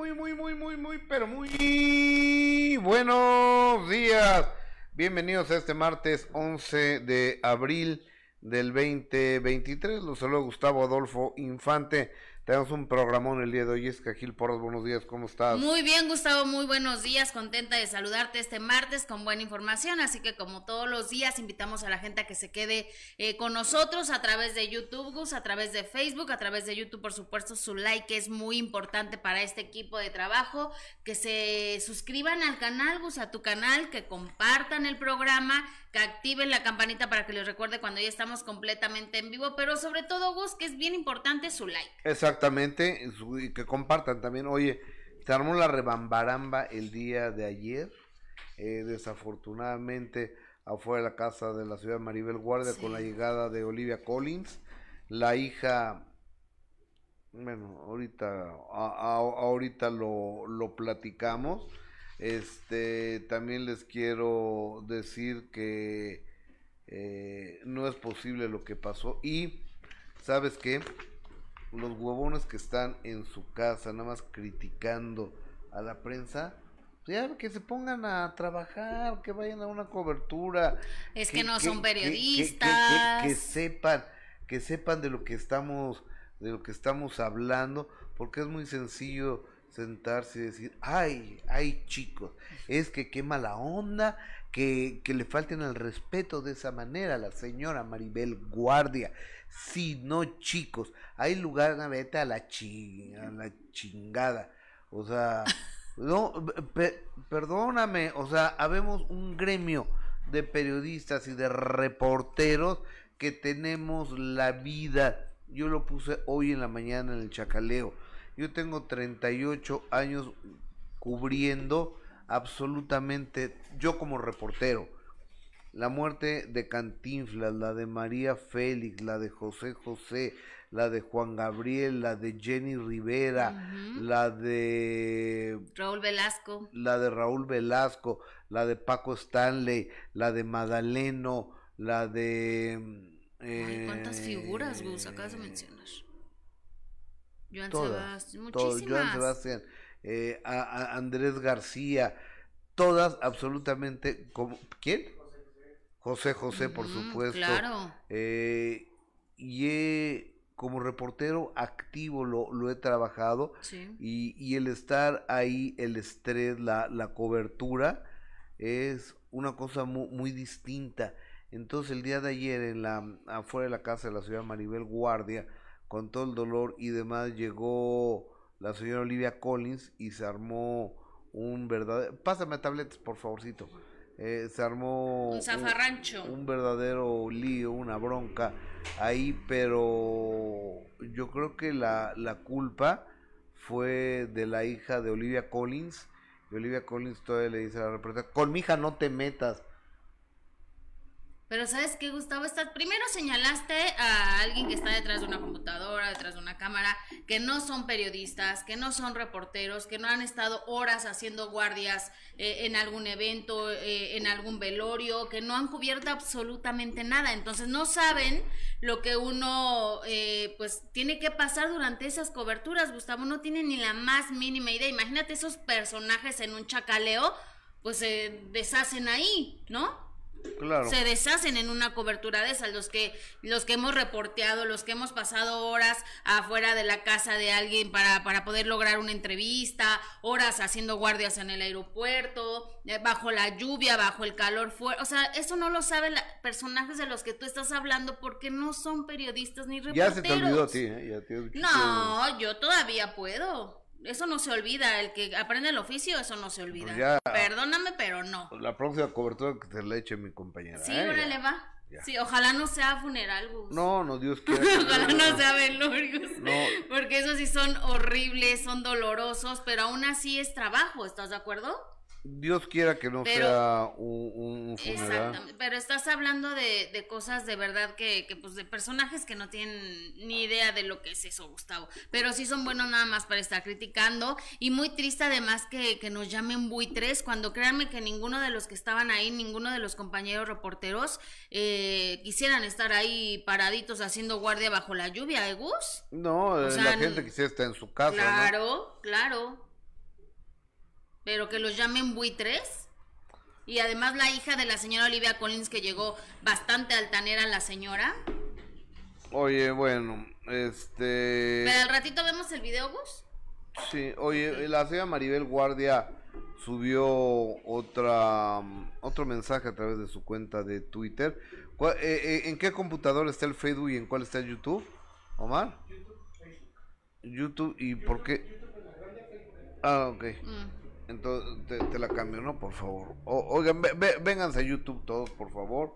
muy, muy, muy, muy, muy, pero muy buenos días. Bienvenidos a este martes 11 de abril del 2023. Los saludo Gustavo Adolfo Infante. Tenemos un programón el día de hoy. Es Gil Porras, buenos días, ¿cómo estás? Muy bien, Gustavo, muy buenos días. Contenta de saludarte este martes con buena información. Así que, como todos los días, invitamos a la gente a que se quede eh, con nosotros a través de YouTube, Gus, a través de Facebook, a través de YouTube, por supuesto. Su like es muy importante para este equipo de trabajo. Que se suscriban al canal, Gus, a tu canal, que compartan el programa que activen la campanita para que les recuerde cuando ya estamos completamente en vivo, pero sobre todo, Gus, que es bien importante su like. Exactamente, y que compartan también. Oye, se armó la rebambaramba el día de ayer, eh, desafortunadamente afuera de la casa de la ciudad de Maribel Guardia con la llegada de Olivia Collins, la hija bueno, ahorita, ahorita lo, lo platicamos. Este, también les quiero decir que eh, no es posible lo que pasó. Y, ¿sabes qué? Los huevones que están en su casa, nada más criticando a la prensa, pues ya que se pongan a trabajar, que vayan a una cobertura. Es que, no son periodistas. Que, sepan, que sepan de lo que estamos, de lo que estamos hablando, porque es muy sencillo sentarse y decir, ay, ay chicos, es que qué mala onda que, le falten el respeto de esa manera a la señora Maribel Guardia. Sí, no chicos, hay lugar, vete a la, a la chingada. O sea, no, perdóname, o sea, habemos un gremio de periodistas y de reporteros que tenemos la vida. Yo lo puse hoy en la mañana en el chacaleo yo tengo 38 años cubriendo absolutamente, yo como reportero, la muerte de Cantinflas, la de María Félix, la de José José, la de Juan Gabriel, la de Jenny Rivera, la de Raúl Velasco, la de Raúl Velasco, la de Paco Stanley, la de Madaleno, la de Ay, ¿Cuántas figuras, Gus, acabas de mencionar? Joan Sebastián, muchísimas. Sebastián, eh, a, Andrés García, todas absolutamente como ¿quién? José José, por supuesto. Claro. Eh, y como reportero activo lo, lo he trabajado y, y, el estar ahí, el estrés, la, la cobertura es una cosa muy, muy, distinta. Entonces el día de ayer en la afuera de la casa de la ciudad Maribel Guardia con todo el dolor y demás, llegó la señora Olivia Collins y se armó un verdadero... Pásame tabletas, por favorcito. Eh, se armó un zafarrancho. Un, verdadero lío, una bronca ahí, pero yo creo que la, la culpa fue de la hija de Olivia Collins. Y Olivia Collins todavía le dice a la reportera, con mi hija no te metas. Pero ¿sabes qué, Gustavo? Estás, primero señalaste a alguien que está detrás de una computadora, detrás de una cámara, que no son periodistas, que no son reporteros, que no han estado horas haciendo guardias eh, en algún evento, eh, en algún velorio, que no han cubierto absolutamente nada. Entonces no saben lo que uno eh, pues tiene que pasar durante esas coberturas, Gustavo. No tiene ni la más mínima idea. Imagínate esos personajes en un chacaleo, pues se deshacen ahí, ¿no? Se deshacen en una cobertura de esas, los que, los que hemos reporteado, los que hemos pasado horas afuera de la casa de alguien para, para poder lograr una entrevista, horas haciendo guardias en el aeropuerto, eh, bajo la lluvia, bajo el calor fuerte, o sea, eso no lo saben los personajes de los que tú estás hablando porque no son periodistas ni reporteros. Ya se te olvidó a ti, ¿eh? no, yo todavía puedo eso no se olvida, el que aprende el oficio, eso no se olvida. Pues Perdóname, pero no. La próxima cobertura que te la eche mi compañera. Sí, ¿eh? le va. Sí, ojalá no sea funeral, Gus. No, no, Dios quiera. ojalá no sea velorios. No. Porque esos sí son horribles, son dolorosos, pero aún así es trabajo, ¿estás de acuerdo? Dios quiera que no sea un, funeral. Exactamente, pero estás hablando de, de cosas de verdad que, que, pues, de personajes que no tienen ni idea de lo que es eso, Gustavo. Pero sí son buenos nada más para estar criticando. Y muy triste además que, que nos llamen buitres, cuando créanme que ninguno de los que estaban ahí, ninguno de los compañeros reporteros, eh, quisieran estar ahí paraditos haciendo guardia bajo la lluvia, ¿eh, Gus? No, la gente quisiera estar en su casa. Claro, claro. Pero que los llamen buitres. Y además la hija de la señora Olivia Collins que llegó bastante altanera la señora. Oye, bueno, este... Pero al ratito vemos el video, Gus. Sí, oye, la señora Maribel Guardia subió otra otro mensaje a través de su cuenta de Twitter. ¿Cuál- eh, eh, ¿En qué computador está el Facebook y en cuál está el YouTube? Omar. YouTube y por qué? Ah, ok. Mm. Entonces te, te la cambio, ¿no? Por favor. O- oigan, ve- ve- vénganse a YouTube todos, por favor.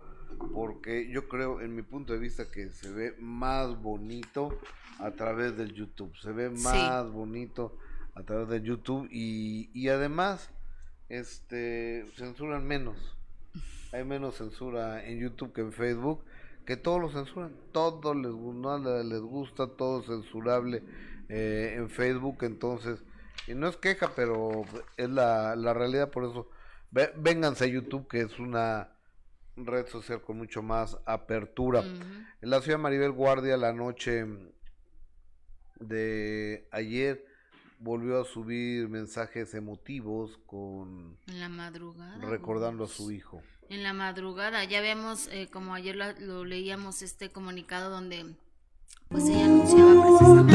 Porque yo creo, en mi punto de vista, que se ve más bonito a través del YouTube. Se ve más bonito a través del YouTube. Y, y además, este, censuran menos. Hay menos censura en YouTube que en Facebook. Que todos lo censuran. Todo les, no le- les gusta, todo censurable eh, en Facebook. Entonces, y no es queja, pero es la, la realidad. Por eso, ve- vénganse a YouTube, que es una red social con mucho más apertura. En la ciudad de Maribel Guardia, la noche de ayer, volvió a subir mensajes emotivos con En la madrugada. recordando a su hijo. En la madrugada, ya vemos, eh, como ayer lo, lo leíamos, este comunicado donde pues ella anunciaba precisamente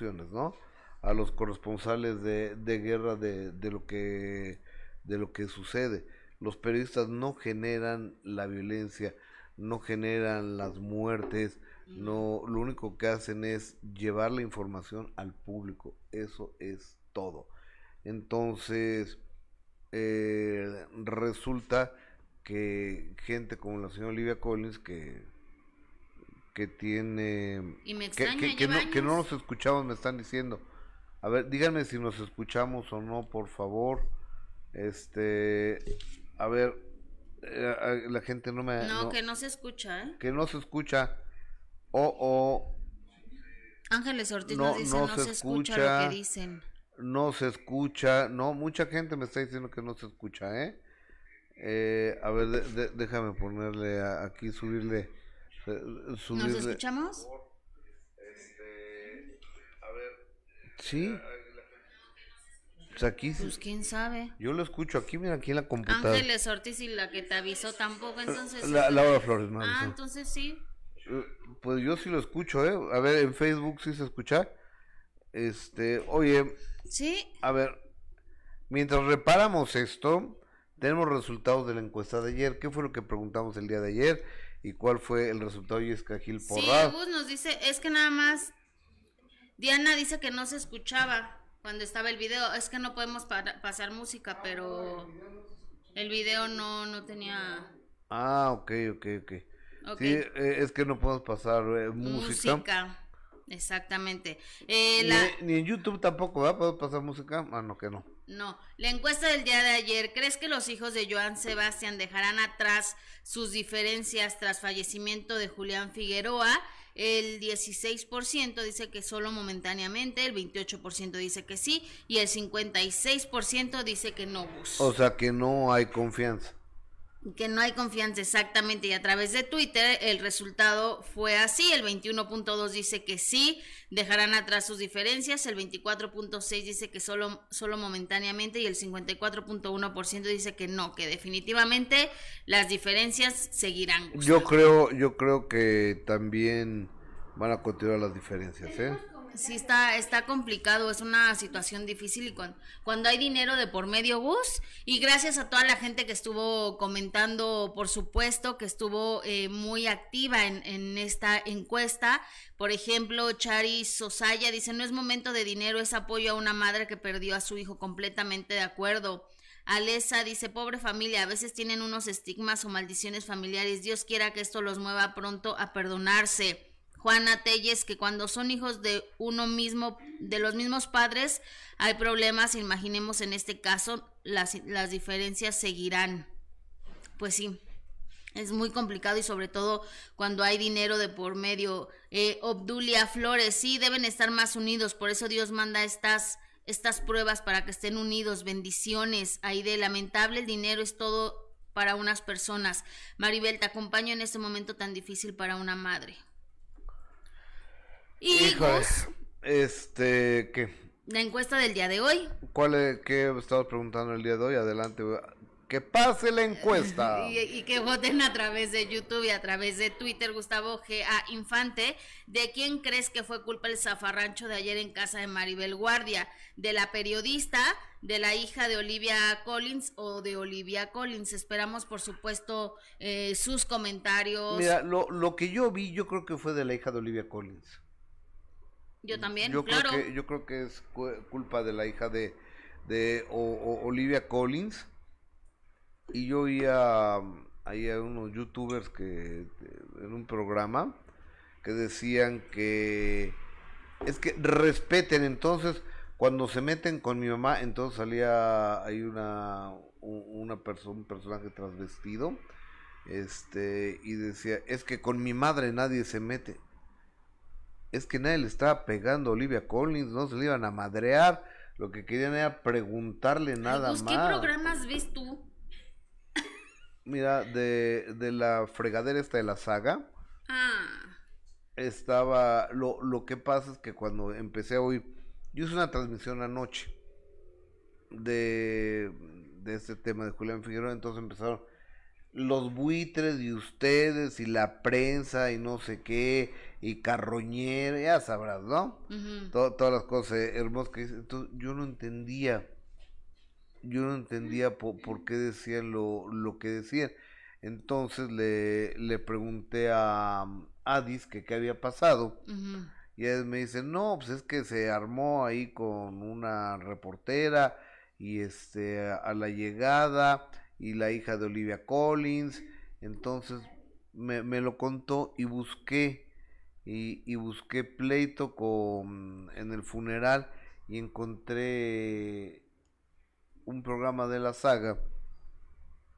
¿no? A los corresponsales de, de guerra de, de lo que de lo que sucede. Los periodistas no generan la violencia, no generan las muertes, no, lo único que hacen es llevar la información al público. Eso es todo. Entonces, eh, resulta que gente como la señora Olivia Collins, que, que tiene... Y me Que, extraña, que, que lleva no, que no nos escuchamos, me están diciendo. A ver, díganme si nos escuchamos o no, por favor. Este, a ver, eh, a- la gente no me... No, no- que no se escucha, ¿eh? que no se escucha. O, o, Ángeles Ortiz No, nos dice, no no, se se, escucha, escucha. lo que dicen. no se escucha. No, mucha gente me está diciendo que no se escucha, ¿eh? Eh, a ver, de- de- déjame ponerle a- aquí, subirle. Eh, ¿Nos escuchamos? A ver. Sí. Pues aquí Pues quién sabe. Yo lo escucho aquí, mira, aquí en la computadora. Ángeles Ortiz y la que te avisó tampoco, entonces... La, Laura Flores, no, ah, entonces sí. Eh, Pues yo sí lo escucho, ¿eh? A ver, en Facebook sí se escucha. Este, oye, Sí, a ver, mientras reparamos esto, tenemos resultados de la encuesta de ayer. ¿Qué fue lo que preguntamos el día de ayer? ¿Y cuál fue el resultado? Y es que Gil sí, Porras. Gus nos dice, es que nada más... Diana dice que no se escuchaba cuando estaba el video. Es que no podemos para- pasar música, pero... El video no, no tenía... Ah, ok, ok, ok. Ok. Sí, eh, es que no podemos pasar eh, música. Música. Exactamente. Eh, Ni, la, ni en YouTube tampoco, ¿verdad? ¿Podemos pasar música? Ah, no, que no. No, la encuesta del día de ayer, ¿crees que los hijos de Joan Sebastián dejarán atrás sus diferencias tras fallecimiento de Julián Figueroa? El 16% dice que solo momentáneamente, el 28% dice que sí y el 56% dice que no. O sea que no hay confianza. Que no hay confianza exactamente y a través de Twitter el resultado fue así, el 21.2 dice que sí, dejarán atrás sus diferencias, el 24.6 dice que solo, solo momentáneamente y el 54.1% dice que no, que definitivamente las diferencias seguirán. Yo creo, yo creo que también van a continuar las diferencias, ¿eh? Sí, está, está complicado, es una situación difícil y cuando hay dinero de por medio bus y gracias a toda la gente que estuvo comentando, por supuesto, que estuvo eh, muy activa en, en, esta encuesta. Por ejemplo, Chari Sosaya dice, no es momento de dinero, es apoyo a una madre que perdió a su hijo completamente de acuerdo. Alesa dice, pobre familia, a veces tienen unos estigmas o maldiciones familiares. Dios quiera que esto los mueva pronto a perdonarse. Juana Telles, que cuando son hijos de uno mismo, de los mismos padres, hay problemas, imaginemos en este caso, las, las diferencias seguirán. Pues sí, es muy complicado y sobre todo cuando hay dinero de por medio. Eh, Obdulia Flores, sí, deben estar más unidos, por eso Dios manda estas, estas pruebas para que estén unidos. Bendiciones. Ahí de lamentable el dinero es todo para unas personas. Maribel, te acompaño en este momento tan difícil para una madre. Hijos. Este, ¿qué? La encuesta del día de hoy. ¿Cuál es, qué estabas preguntando el día de hoy? Adelante. Que pase la encuesta. y, que voten a través de YouTube y a través de Twitter, Gustavo G. A. Infante. ¿De quién crees que fue culpa el zafarrancho de ayer en casa de Maribel Guardia? ¿De la periodista, de la hija de Olivia Collins o de Olivia Collins? Esperamos, por supuesto, eh, sus comentarios. Mira, lo, lo que yo vi, yo creo que fue de la hija de Olivia Collins. Yo también, yo claro. Creo que, yo creo que es culpa de la hija de, de Olivia Collins. Y yo oía ahí a unos youtubers que en un programa que decían que es que respeten entonces cuando se meten con mi mamá entonces salía ahí una una persona un personaje transvestido este y decía es que con mi madre nadie se mete es que nadie le estaba pegando a Olivia Collins, no se le iban a madrear, lo que querían era preguntarle nada pues, más. ¿Qué programas ves tú? Mira, de, de la fregadera esta de la saga. Ah. Estaba, lo, lo que pasa es que cuando empecé a oír, yo hice una transmisión anoche de, de este tema de Julián Figueroa, entonces empezaron los buitres y ustedes y la prensa y no sé qué y carroñera, ya sabrás, ¿no? todas las cosas hermosas que Entonces yo no entendía, yo no entendía por, qué decían lo, lo que decían. Entonces le, le pregunté a Adis que qué había pasado. Y él me dice, no, pues es que se armó ahí con una reportera y este a la llegada y la hija de Olivia Collins. Entonces me, me lo contó y busqué y, y, busqué pleito con en el funeral y encontré un programa de la saga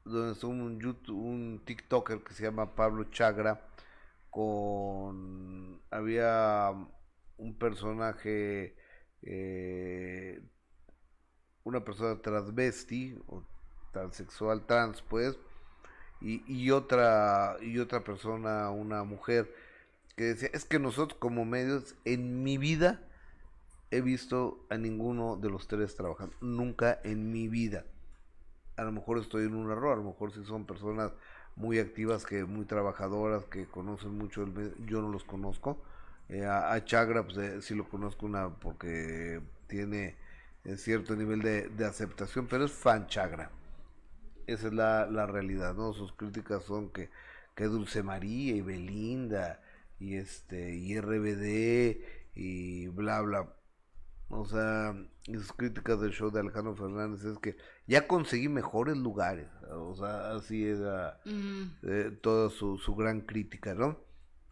donde es un un TikToker que se llama Pablo Chagra con había un personaje eh, una persona transvesti o transexual trans pues y, y otra y otra persona una mujer que decía es que nosotros como medios en mi vida he visto a ninguno de los tres trabajando nunca en mi vida. A lo mejor estoy en un error a lo mejor si son personas muy activas que muy trabajadoras que conocen mucho el medio yo no los conozco. Eh, a, Chagra pues eh, sí lo conozco una porque tiene cierto nivel de, de aceptación pero es fan Chagra. Esa es la, la realidad, ¿no? Sus críticas son que, que Dulce María y Belinda y este y RBD y bla bla. O sea, sus críticas del show de Alejandro Fernández es que ya conseguí mejores lugares. O sea, así era eh, toda su, su gran crítica, ¿no?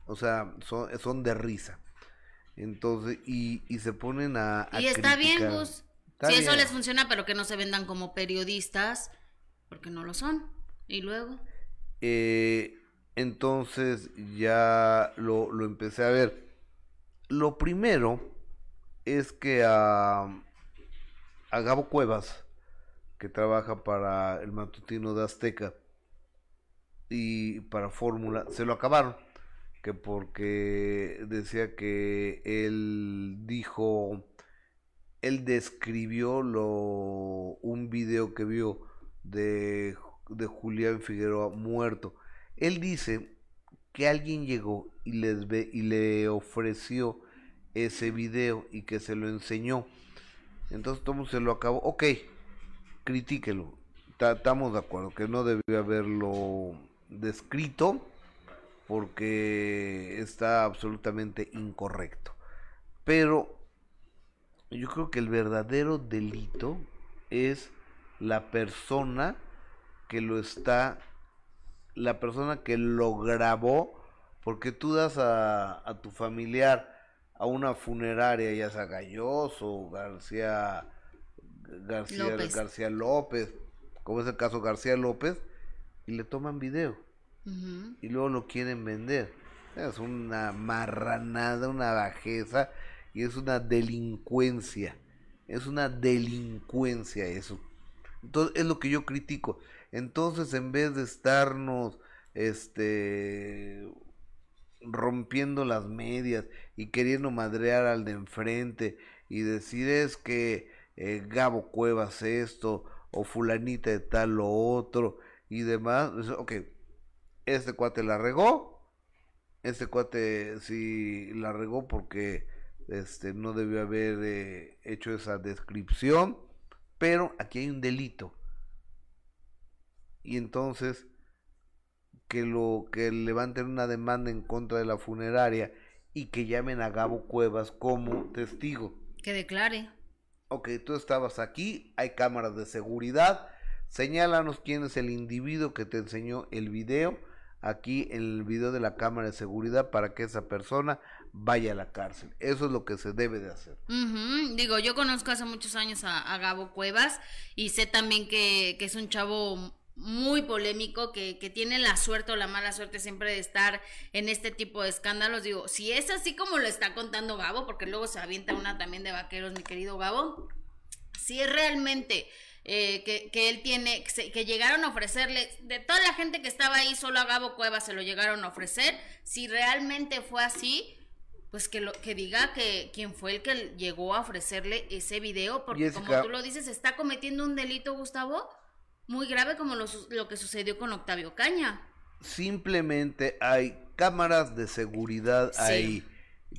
O sea, son, son de risa. Entonces, y, y se ponen a... y está bien, Gus. si eso les funciona, pero que no se vendan como periodistas porque no lo son. ¿Y luego? Eh, entonces ya lo, lo, empecé a ver. Lo primero es que a, a Gabo Cuevas, que trabaja para el matutino de Azteca y para Fórmula, se lo acabaron. Que porque decía que él dijo, él describió lo, un video que vio de, de Julián Figueroa muerto. Él dice que alguien llegó y les y le ofreció ese video y que se lo enseñó. Entonces todo se lo acabó. Ok, critíquelo. Estamos de acuerdo que no debió haberlo descrito porque está absolutamente incorrecto. Pero yo creo que el verdadero delito es la persona que lo está, la persona que lo grabó, porque tú das a, a tu familiar a una funeraria, ya sea Galloso, García, García López. García López, como es el caso García López, y le toman video. Y luego lo quieren vender. Es una marranada, una bajeza y es una delincuencia. Es una delincuencia eso. Entonces es lo que yo critico. Entonces en vez de estarnos este rompiendo las medias y queriendo madrear al de enfrente y decir es que eh, Gabo Cuevas esto o fulanita de tal lo otro y demás, ok, este cuate la regó, este cuate sí la regó porque este, no debió haber eh, hecho esa descripción, pero aquí hay un delito. Y entonces que lo que levanten una demanda en contra de la funeraria y que llamen a Gabo Cuevas como testigo. Que declare. Ok, tú estabas aquí, hay cámaras de seguridad, señálanos quién es el individuo que te enseñó el video aquí en el video de la cámara de seguridad para que esa persona vaya a la cárcel. Eso es lo que se debe de hacer. Digo, yo conozco hace muchos años a, Gabo Cuevas y sé también que, es un chavo muy polémico, que, que, tiene la suerte o la mala suerte siempre de estar en este tipo de escándalos. Digo, si es así como lo está contando Gabo, porque luego se avienta una también de vaqueros, mi querido Gabo, si es realmente eh, que, él tiene, que, llegaron a ofrecerle, de toda la gente que estaba ahí, solo a Gabo Cuevas se lo llegaron a ofrecer, si realmente fue así, pues que lo que diga que quién fue el que llegó a ofrecerle ese video, porque como tú lo dices, está cometiendo un delito, Gustavo, muy grave como lo, lo que sucedió con Octavio Caña. Simplemente hay cámaras de seguridad ahí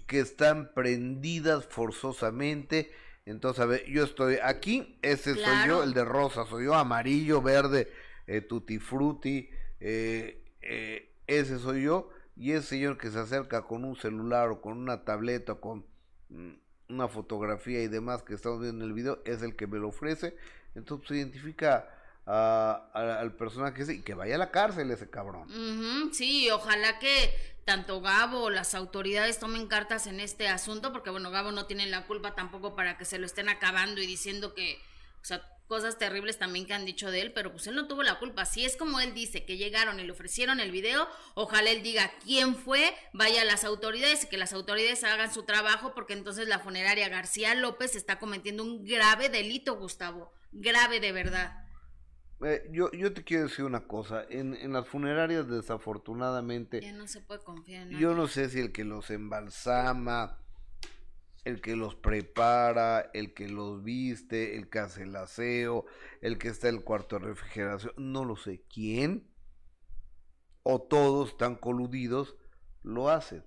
que están prendidas forzosamente. Entonces, a ver, yo estoy aquí, ese soy yo, el de rosa soy yo, amarillo, verde, eh, tutti frutti, eh, eh, ese soy yo, y ese señor que se acerca con un celular o con una tableta o con mm, una fotografía y demás que estamos viendo en el video, es el que me lo ofrece, entonces se identifica al personaje ese y que vaya a la cárcel ese cabrón. sí, ojalá que tanto Gabo las autoridades tomen cartas en este asunto, porque bueno, Gabo no tiene la culpa tampoco para que se lo estén acabando y diciendo que, o sea, cosas terribles también que han dicho de él, pero pues él no tuvo la culpa. Si es como él dice, que llegaron y le ofrecieron el video, ojalá él diga quién fue, vaya a las autoridades y que las autoridades hagan su trabajo, porque entonces la funeraria García López está cometiendo un grave delito, Gustavo, grave de verdad. Eh, yo, yo te quiero decir una cosa, en, en las funerarias desafortunadamente... Ya no se puede confiar en Yo no sé si el que los embalsama, el que los prepara, el que los viste, el que hace el aseo, el que está en el cuarto de refrigeración, no lo sé quién, o todos están coludidos, lo hacen.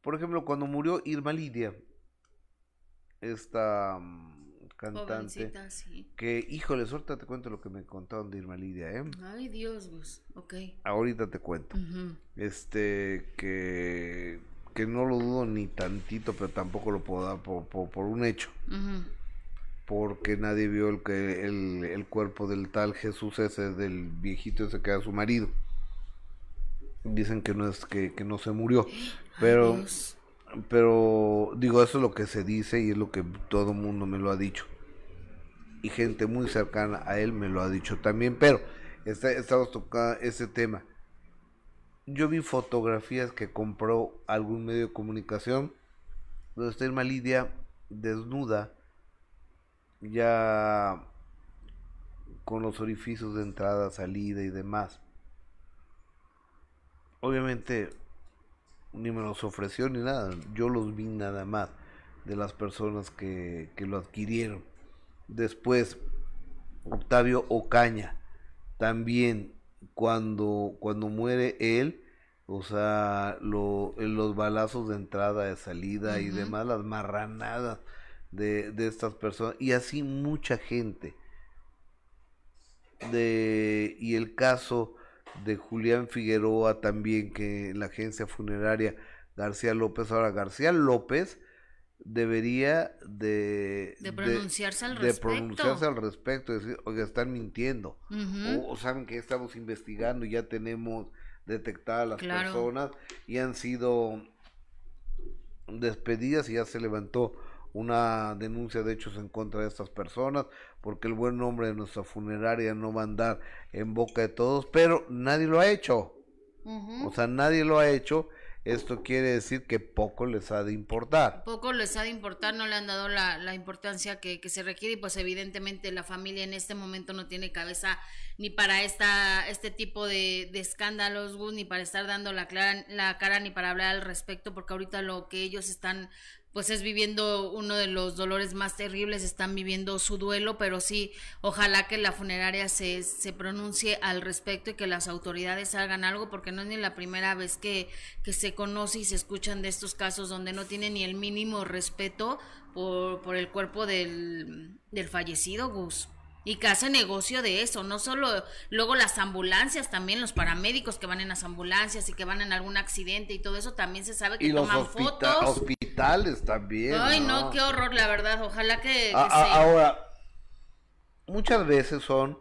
Por ejemplo, cuando murió Irma Lidia, esta cantante. Que, híjole, suelta te cuento lo que me contaron de Irma Lidia, ¿eh? Ay, Dios, pues, ok. Ahorita te cuento. Este, que, que no lo dudo ni tantito, pero tampoco lo puedo dar por, por, un hecho. Porque nadie vio el, que, el, el cuerpo del tal Jesús ese, del viejito ese que era su marido. Dicen que no es que, que no se murió, pero pero digo, eso es lo que se dice y es lo que todo el mundo me lo ha dicho. Y gente muy cercana a él me lo ha dicho también, pero está, estamos tocando ese tema. Yo vi fotografías que compró algún medio de comunicación donde está Irma Lidia desnuda, ya con los orificios de entrada, salida y demás. Obviamente ni me los ofreció ni nada, yo los vi nada más de las personas que, que lo adquirieron. Después, Octavio Ocaña, también cuando, cuando muere él, o sea, lo, los balazos de entrada, de salida y demás, las marranadas de, de estas personas, y así mucha gente. De, y el caso de Julián Figueroa también, que en la agencia funeraria García López, ahora García López debería de, de pronunciarse al de respecto. pronunciarse al respecto, decir, oiga, están mintiendo, o, saben que estamos investigando, ya tenemos detectadas las personas y han sido despedidas y ya se levantó una denuncia de hechos en contra de estas personas, porque el buen nombre de nuestra funeraria no va a andar en boca de todos, pero nadie lo ha hecho. O sea, nadie lo ha hecho esto quiere decir que poco les ha de importar. Poco les ha de importar, no le han dado la, la importancia que, que, se requiere y pues evidentemente la familia en este momento no tiene cabeza ni para esta, este tipo de, de escándalos, ni para estar dando la, clara, la cara ni para hablar al respecto, porque ahorita lo que ellos están pues es viviendo uno de los dolores más terribles, están viviendo su duelo, pero sí, ojalá que la funeraria se, se pronuncie al respecto y que las autoridades hagan algo, porque no es ni la primera vez que, que se conoce y se escuchan de estos casos donde no tienen ni el mínimo respeto por, por el cuerpo del, del fallecido, Gus y que hace negocio de eso, no solo luego las ambulancias, también los paramédicos que van en las ambulancias y que van en algún accidente y todo eso también se sabe que y toman los fotos. hospitales también. Ay, no, qué horror, la verdad, ojalá que, que a. Ahora, muchas veces son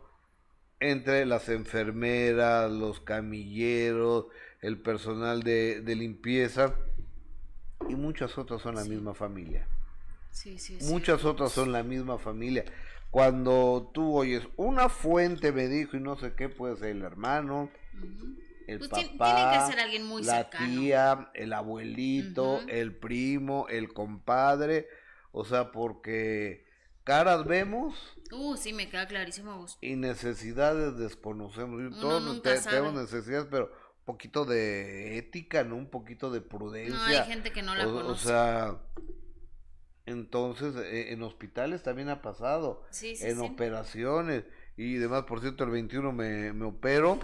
entre las enfermeras, los camilleros, el personal de, de limpieza y muchas otras son la Sí. misma familia. Sí, sí, sí. Muchas otras son la misma familia. Cuando tú oyes, una fuente me dijo y no sé qué, puede ser el hermano, Ujú. el Pues papá, que ser alguien muy la cercano. tía, el abuelito, el primo, el compadre, o sea, porque caras vemos Uh, sí, me queda clarísimo, Gus. y necesidades desconocemos. Uno Todos nunca te- sabe. tenemos necesidades, pero un poquito de ética, ¿no? Un poquito de prudencia. No, hay gente que no la o, o conoce. sea, entonces eh, en hospitales también ha pasado, sí, sí, en sí. operaciones y demás. Por cierto, el 21 me, me opero.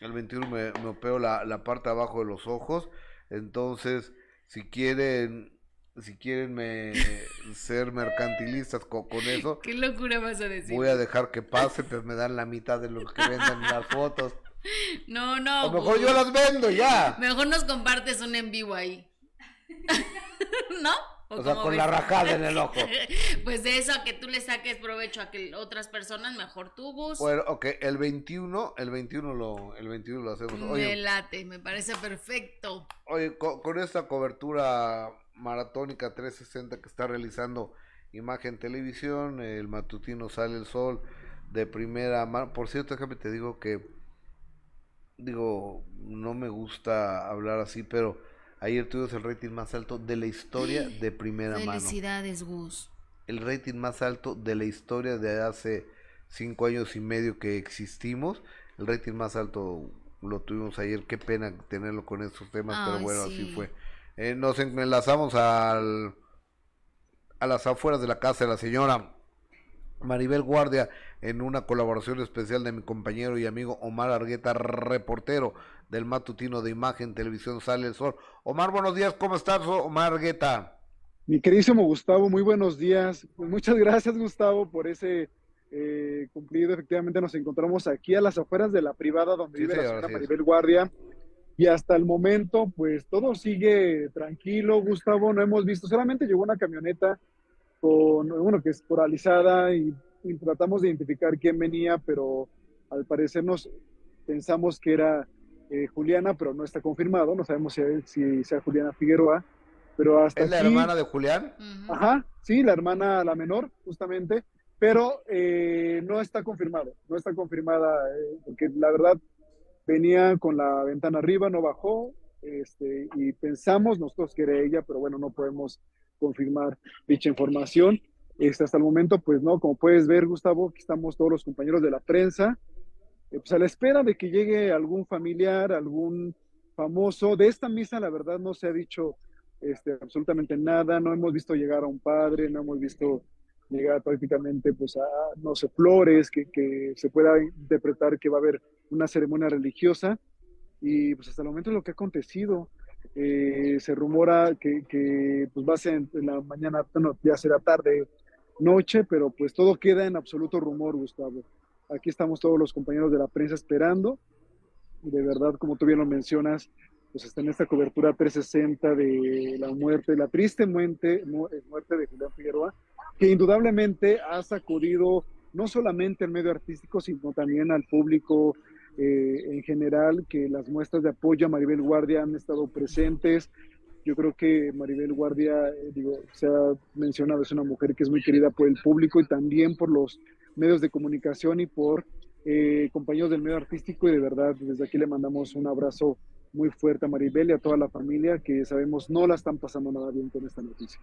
El 21 me, me opero la, la parte de abajo de los ojos. Entonces, si quieren, si quieren me, ser mercantilistas con, con eso, ¿Qué locura vas a decir? voy a dejar que pase, pero me dan la mitad de lo que venden en las fotos. No, no. O mejor Gus. yo las vendo ya. Mejor nos compartes un en vivo ahí. ¿No? O sea, con ves? la rajada en el ojo. Pues de eso a que tú le saques provecho a que otras personas, mejor tú, Gus. Bueno, ok, el 21, el 21 lo, el 21 lo hacemos. me Oye, late, me parece perfecto. oye co- con, esta cobertura maratónica 360 que está realizando Imagen Televisión, el matutino Sale el Sol de primera mano. Por cierto, déjame te digo que, digo, no me gusta hablar así, pero ayer tuvimos el rating más alto de la historia de primera mano. Felicidades, Gus. el rating más alto de la historia de hace cinco años y medio que existimos. El rating más alto lo tuvimos ayer. Qué pena tenerlo con estos temas, pero bueno, sí. así fue. Eh, nos enlazamos al, a las afueras de la casa de la señora Maribel Guardia en una colaboración especial de mi compañero y amigo Omar Argueta, reportero del matutino de Imagen Televisión Sale el Sol. Omar, buenos días, ¿cómo estás, Omar Argueta? Mi queridísimo Gustavo, muy buenos días. Pues muchas gracias, Gustavo, por ese eh, cumplido. Efectivamente, nos encontramos aquí a las afueras de la privada donde Sí, vive la señor, señora. Maribel Guardia. Y hasta el momento, pues todo sigue tranquilo, Gustavo. No hemos visto, solamente llegó una camioneta con, bueno, que es poralizada y, y tratamos de identificar quién venía, pero al parecer nos pensamos que era eh, Juliana, pero no está confirmado. No sabemos si, si sea Juliana Figueroa. Pero hasta ¿Es la aquí- hermana de Julián? Ajá, sí, la hermana, la menor, justamente, pero eh, no está confirmado, no está confirmada, eh, porque la verdad venía con la ventana arriba, no bajó, este, y pensamos nosotros que era ella, pero bueno, no podemos confirmar dicha información. Este, hasta el momento, pues no, como puedes ver, Gustavo, aquí estamos todos los compañeros de la prensa, eh, pues a la espera de que llegue algún familiar, algún famoso. De esta misa, la verdad, no se ha dicho este, absolutamente nada, no hemos visto llegar a un padre, no hemos visto llegar prácticamente pues a, no sé, flores, que, que se pueda interpretar que va a haber una ceremonia religiosa. y pues hasta el momento es lo que ha acontecido. Eh, se rumora que, pues va a ser en la mañana, ya será tarde, noche, pero pues todo queda en absoluto rumor, Gustavo. Aquí estamos todos los compañeros de la prensa esperando. De verdad, como tú bien lo mencionas, pues está en esta cobertura 360 de la muerte, la triste muerte, muerte de Julián Figueroa, que indudablemente ha sacudido no solamente el medio artístico, sino también al público eh, en general, que las muestras de apoyo a Maribel Guardia han estado presentes. Yo creo que Maribel Guardia, eh, digo, se ha mencionado, es una mujer que es muy querida por el público y también por los medios de comunicación y por eh, compañeros del medio artístico y de verdad desde aquí le mandamos un abrazo muy fuerte a Maribel y a toda la familia que sabemos no la están pasando nada bien con esta noticia.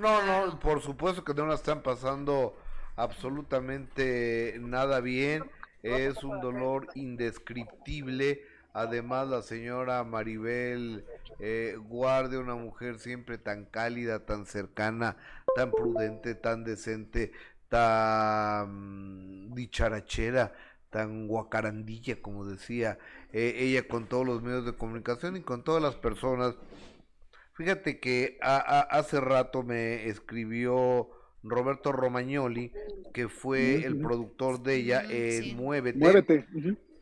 No, no, por supuesto que no la están pasando absolutamente nada bien. Es un dolor indescriptible. Además, la señora Maribel eh, Guardia, una mujer siempre tan cálida, tan cercana, tan prudente, tan decente, tan dicharachera, tan guacarandilla, como decía eh, ella con todos los medios de comunicación y con todas las personas. Fíjate que hace rato me escribió Roberto Romagnoli, que fue el productor de ella en Muévete. Muévete.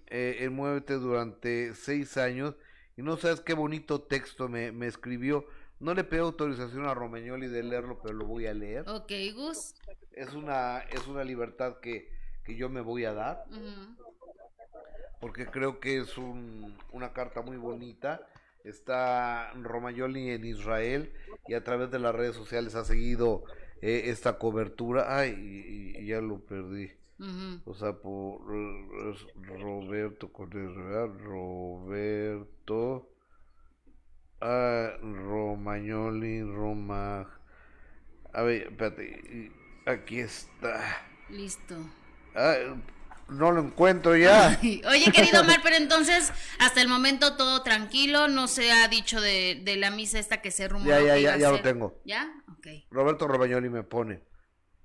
Eh, en Muévete durante seis años. Y no sabes qué bonito texto me, me escribió. No le pedí autorización a Romagnoli de leerlo, pero lo voy a leer. Ok, Gus. Es una, es una libertad que, que yo me voy a dar. Porque creo que es un, una carta muy bonita. Está Romagnoli en Israel y a través de las redes sociales ha seguido eh, esta cobertura. Ay, y, ya lo perdí. O sea, por Roberto con Roberto. Ah, Romagnoli, Roma. A ver, espérate. Aquí está. Listo. Ah, no lo encuentro ya. Oye, querido Omar, pero entonces, hasta el momento todo tranquilo, no se ha dicho de, de la misa esta que se rumora. Ya, ya, ya, ya lo tengo. ¿Ya? Ok. Roberto Romagnoli me pone.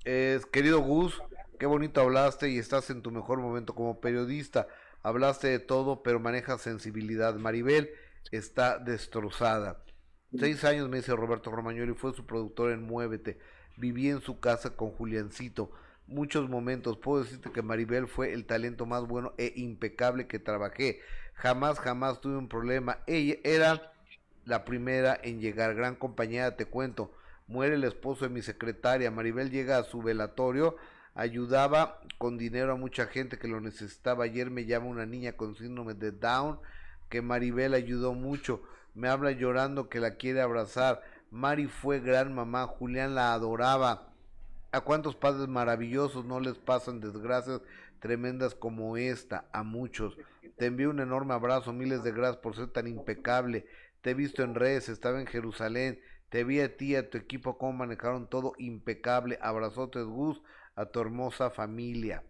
Es, querido Gus, qué bonito hablaste y estás en tu mejor momento como periodista. Hablaste de todo, pero manejas sensibilidad. Maribel está destrozada. Seis años me dice Roberto Romagnoli, fue su productor en Muévete. Viví en su casa con Juliancito muchos momentos. Puedo decirte que Maribel fue el talento más bueno e impecable que trabajé. Jamás, jamás tuve un problema. Ella era la primera en llegar. Gran compañera, te cuento. Muere el esposo de mi secretaria. Maribel llega a su velatorio. Ayudaba con dinero a mucha gente que lo necesitaba. Ayer me llama una niña con síndrome de Down que Maribel ayudó mucho. Me habla llorando que la quiere abrazar. Mari fue gran mamá. Julián la adoraba ¿A cuántos padres maravillosos no les pasan desgracias tremendas como esta? A muchos. Te envío un enorme abrazo, miles de gracias por ser tan impecable. Te he visto en redes, estaba en Jerusalén. Te vi a ti, a tu equipo, cómo manejaron todo impecable. Abrazotes, Gus, a tu hermosa familia.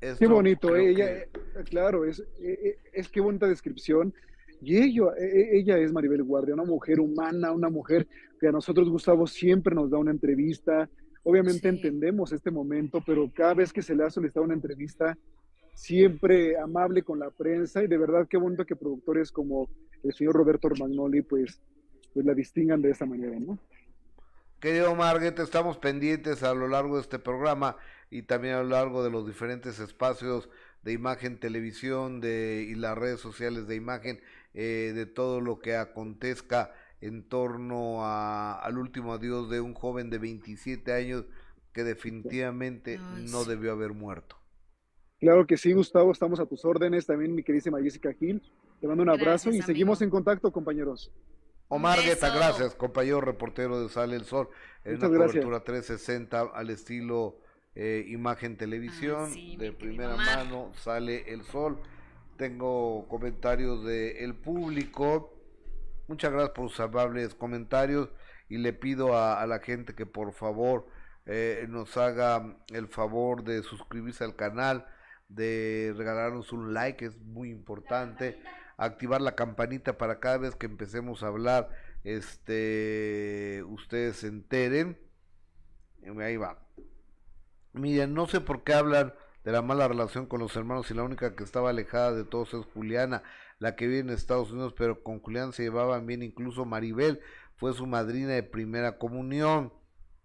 qué bonito, ella, eh, claro, es, eh, eh, es, qué bonita descripción. Y ella, ella es Maribel Guardia, una mujer humana, una mujer que a nosotros, Gustavo, siempre nos da una entrevista, Obviamente entendemos este momento, pero cada vez que se le ha solicitado una entrevista, siempre amable con la prensa y de verdad qué bonito que productores como el señor Roberto Romagnoli pues, pues la distingan de esta manera, ¿no? Querido Marguerite, estamos pendientes a lo largo de este programa y también a lo largo de los diferentes espacios de imagen, televisión de, y las redes sociales de imagen, eh, de todo lo que acontezca en torno a, al último adiós de un joven de 27 años que definitivamente no debió haber muerto. Claro que sí, Gustavo, estamos a tus órdenes. También mi queridísima Jessica Gil. Te mando un abrazo y seguimos en contacto, compañeros. Omar Guetta, gracias, compañero reportero de Sale el Sol. En una cobertura 360 al estilo eh, imagen televisión. de primera mano sale el sol. Tengo comentarios del el público. Muchas gracias por sus amables comentarios y le pido a, la gente que por favor eh, nos haga el favor de suscribirse al canal, de regalarnos un like, es muy importante, activar la campanita para cada vez que empecemos a hablar, este, ustedes se enteren. Ahí va. Miren, no sé por qué hablan de la mala relación con los hermanos y la única que estaba alejada de todos es Juliana. La que vive en Estados Unidos, pero con Julián se llevaban bien, incluso Maribel fue su madrina de primera comunión.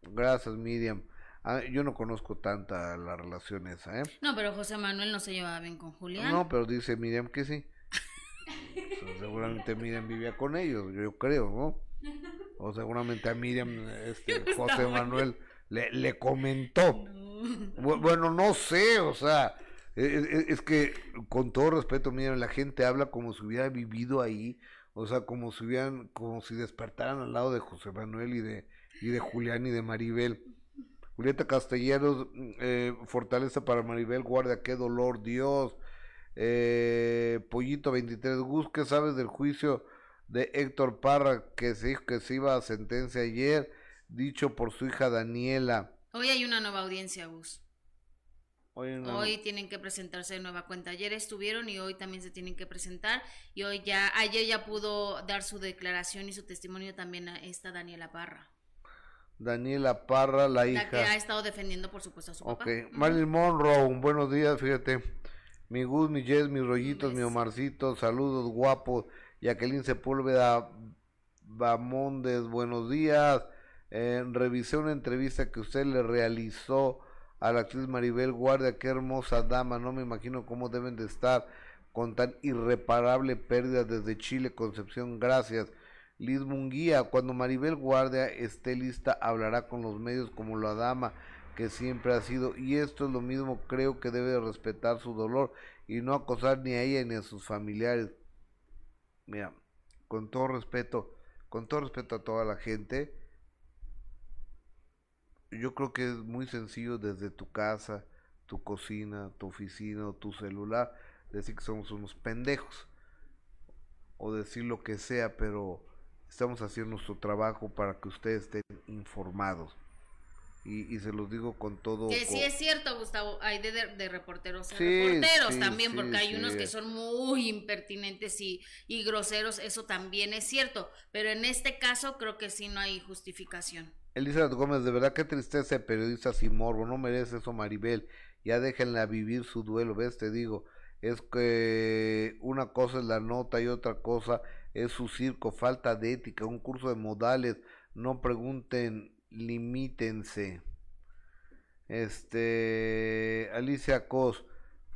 Gracias, Miriam. Ah, yo no conozco tanta la relación esa, ¿eh? No, pero José Manuel no se llevaba bien con Julián. No, pero dice Miriam que sí. seguramente Miriam vivía con ellos, yo creo, ¿no? O seguramente a Miriam, este, José Manuel le, le comentó. Bueno, no sé, o sea, es, que con todo respeto, Miriam, la gente habla como si hubiera vivido ahí, o sea, como si hubieran, como si despertaran al lado de José Manuel y de, y de Julián y de Maribel. Julieta Castellanos, eh, fortaleza para Maribel, guarda, qué dolor, Dios. Eh, Pollito 23, Gus, ¿qué sabes del juicio de Héctor Parra que se dijo que se iba a sentencia ayer, dicho por su hija Daniela? Hoy hay una nueva audiencia, Gus. Hoy, tienen que presentarse de nueva cuenta. Ayer estuvieron y hoy también se tienen que presentar. Y hoy ya, ayer ya pudo dar su declaración y su testimonio también a esta Daniela Parra. Daniela Parra, la, hija. La que ha estado defendiendo, por supuesto, a su papá. Ok, Marilyn Monroe, buenos días, fíjate. Mi Gus, mi Jess, mis rollitos, mi Omarcito, saludos guapos. Jacqueline Sepúlveda Bamondes, buenos días. Eh, revisé una entrevista que usted le realizó a la actriz Maribel Guardia, qué hermosa dama, no me imagino cómo deben de estar con tan irreparable pérdida desde Chile, Concepción, gracias. Liz Munguía, cuando Maribel Guardia esté lista, hablará con los medios como la dama que siempre ha sido, y esto es lo mismo, creo que debe respetar su dolor y no acosar ni a ella ni a sus familiares. Mira, con todo respeto, con todo respeto a toda la gente, yo creo que es muy sencillo desde tu casa, tu cocina, tu oficina o tu celular decir que somos unos pendejos o decir lo que sea, pero estamos haciendo nuestro trabajo para que ustedes estén informados. Y, se los digo con todo. Que sí es cierto, Gustavo, hay de, de, reporteros reporteros también, porque hay unos que son muy impertinentes y, y groseros, eso también es cierto, pero en este caso creo que sí no hay justificación. Elizabeth Gómez, de verdad qué tristeza de periodista sin morbo, no merece eso Maribel, ya déjenla vivir su duelo, ves, te digo, es que una cosa es la nota y otra cosa es su circo, falta de ética, un curso de modales, no pregunten, limítense. Este, Alicia Cos,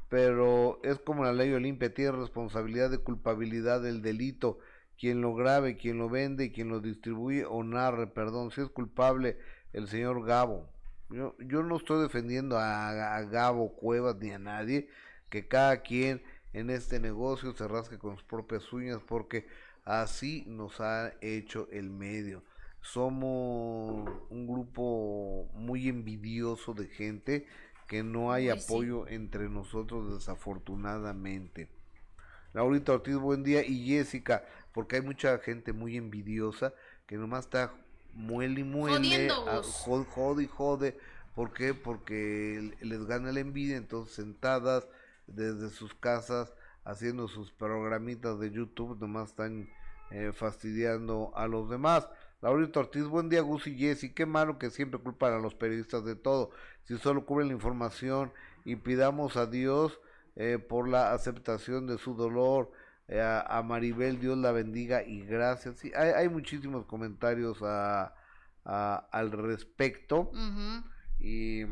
pero es como la ley Olimpia, tiene responsabilidad de culpabilidad del delito quien lo grabe, quien lo vende y quien lo distribuye o narre, perdón, si es culpable el señor Gabo. Yo, yo no estoy defendiendo a, Gabo Cuevas ni a nadie, que cada quien en este negocio se rasque con sus propias uñas porque así nos ha hecho el medio. Somos un grupo muy envidioso de gente que no hay apoyo entre nosotros desafortunadamente. Laurita Ortiz, buen día. Y Jessica, porque hay mucha gente muy envidiosa que nomás está muele y muele, ah, jode, y jode. ¿Por qué? Porque les gana la envidia, entonces sentadas desde sus casas haciendo sus programitas de YouTube, nomás están eh, fastidiando a los demás. Laurita Ortiz, buen día, Gus y Jessy. Qué malo que siempre culpan a los periodistas de todo. Si solo cubren la información y pidamos a Dios eh, por la aceptación de su dolor, eh, a, Maribel, Dios la bendiga y gracias. Sí, hay, hay muchísimos comentarios a, al respecto. Y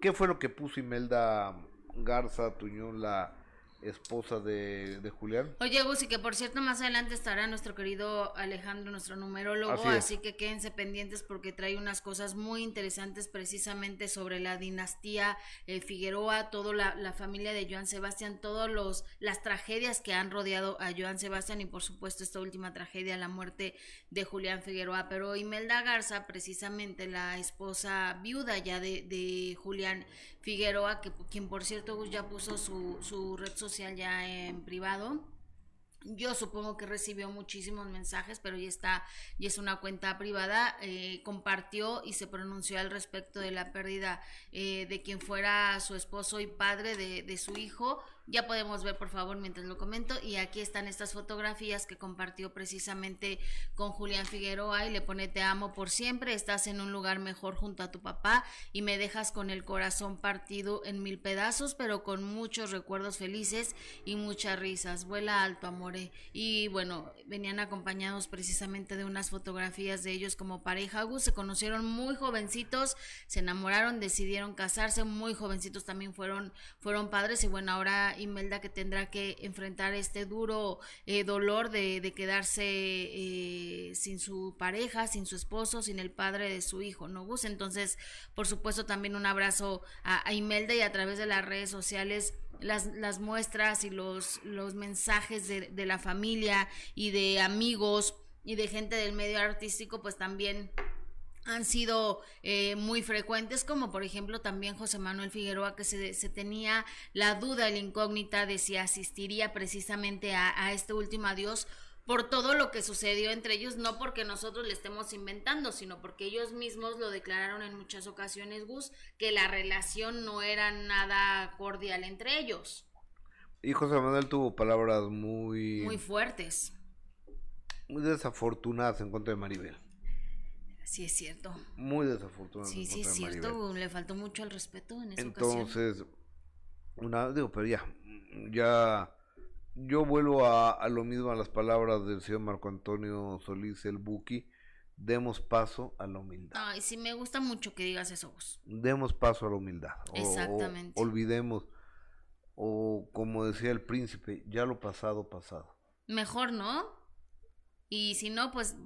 ¿qué fue lo que puso Imelda Garza Tuñón, la esposa de, de Julián. Oye, Gus, que por cierto más adelante estará nuestro querido Alejandro, nuestro numerólogo, así, que quédense pendientes porque trae unas cosas muy interesantes precisamente sobre la dinastía eh, Figueroa, toda la, la, familia de Joan Sebastián, todas los las tragedias que han rodeado a Joan Sebastián y por supuesto esta última tragedia, la muerte de Julián Figueroa. Pero Imelda Garza, precisamente la esposa viuda ya de, de Julián Figueroa, que quien por cierto ya puso su, su red social ya en privado. Yo supongo que recibió muchísimos mensajes, pero ya está, y es una cuenta privada. Eh, compartió y se pronunció al respecto de la pérdida eh, de quien fuera su esposo y padre de su hijo, Ya podemos ver, por favor, mientras lo comento. Y aquí están estas fotografías que compartió precisamente con Julián Figueroa y le pone te amo por siempre, estás en un lugar mejor junto a tu papá y me dejas con el corazón partido en mil pedazos, pero con muchos recuerdos felices y muchas risas. Vuela alto, amore. Y bueno, venían acompañados precisamente de unas fotografías de ellos como pareja. Gus, se conocieron muy jovencitos, se enamoraron, decidieron casarse, muy jovencitos también fueron, fueron padres y bueno, ahora Imelda que tendrá que enfrentar este duro eh, dolor de, de quedarse eh, sin su pareja, sin su esposo, sin el padre de su hijo, ¿no, Gus? Entonces, por supuesto, también un abrazo a, a Imelda y a través de las redes sociales las, las muestras y los, los mensajes de, de la familia y de amigos y de gente del medio artístico, pues también han sido eh, muy frecuentes, como por ejemplo también José Manuel Figueroa, que se, se tenía la duda, la incógnita de si asistiría precisamente a, a, este último adiós por todo lo que sucedió entre ellos, no porque nosotros le estemos inventando, sino porque ellos mismos lo declararon en muchas ocasiones, Gus, que la relación no era nada cordial entre ellos. Y José Manuel tuvo palabras muy... Muy fuertes. Muy desafortunadas en contra de Maribel. Sí, es cierto. Muy desafortunado. Sí, sí, es cierto. Le faltó mucho al respeto en esa Entonces, ocasión. una, digo, pero ya, ya, yo vuelvo a, a, lo mismo a las palabras del señor Marco Antonio Solís, el Buki. Demos paso a la humildad. Ay, sí, me gusta mucho que digas eso vos. Demos paso a la humildad. O, Exactamente. O, olvidemos, o como decía el príncipe, ya lo pasado, pasado. Mejor, ¿no? Y si no, pues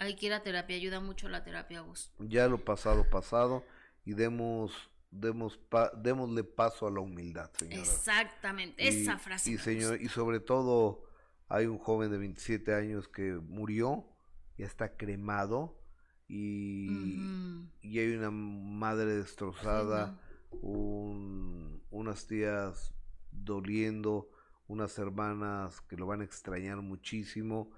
hay que ir a terapia, ayuda mucho la terapia, vos. Ya lo pasado, pasado, y demos, demos pa, démosle paso a la humildad, señora. Exactamente, y, esa frase. Y, señor, y sobre todo, hay un joven de 27 años que murió, ya está cremado, y, uh -huh. y hay una madre destrozada, un, unas tías doliendo, unas hermanas que lo van a extrañar muchísimo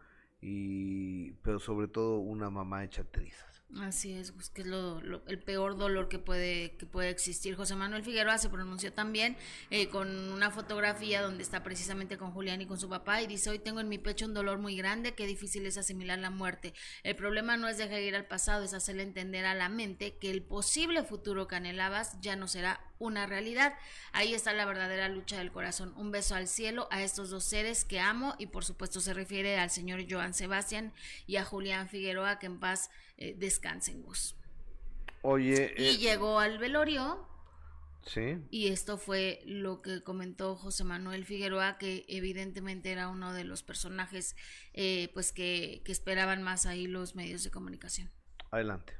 y pero sobre todo una mamá hecha trizas. Así es, pues, que es lo, lo, el peor dolor que puede, que puede existir. José Manuel Figueroa se pronunció también eh, con una fotografía donde está precisamente con Julián y con su papá y dice, hoy tengo en mi pecho un dolor muy grande, qué difícil es asimilar la muerte. El problema no es dejar ir al pasado, es hacerle entender a la mente que el posible futuro que anhelabas ya no será una realidad. Ahí está la verdadera lucha del corazón. Un beso al cielo a estos dos seres que amo y por supuesto se refiere al señor Joan Sebastián y a Julián Figueroa que en paz eh, descansen vos. Oye. Y eh, llegó al velorio. Sí. Y esto fue lo que comentó José Manuel Figueroa, que evidentemente era uno de los personajes eh, pues que, que esperaban más ahí los medios de comunicación. Adelante.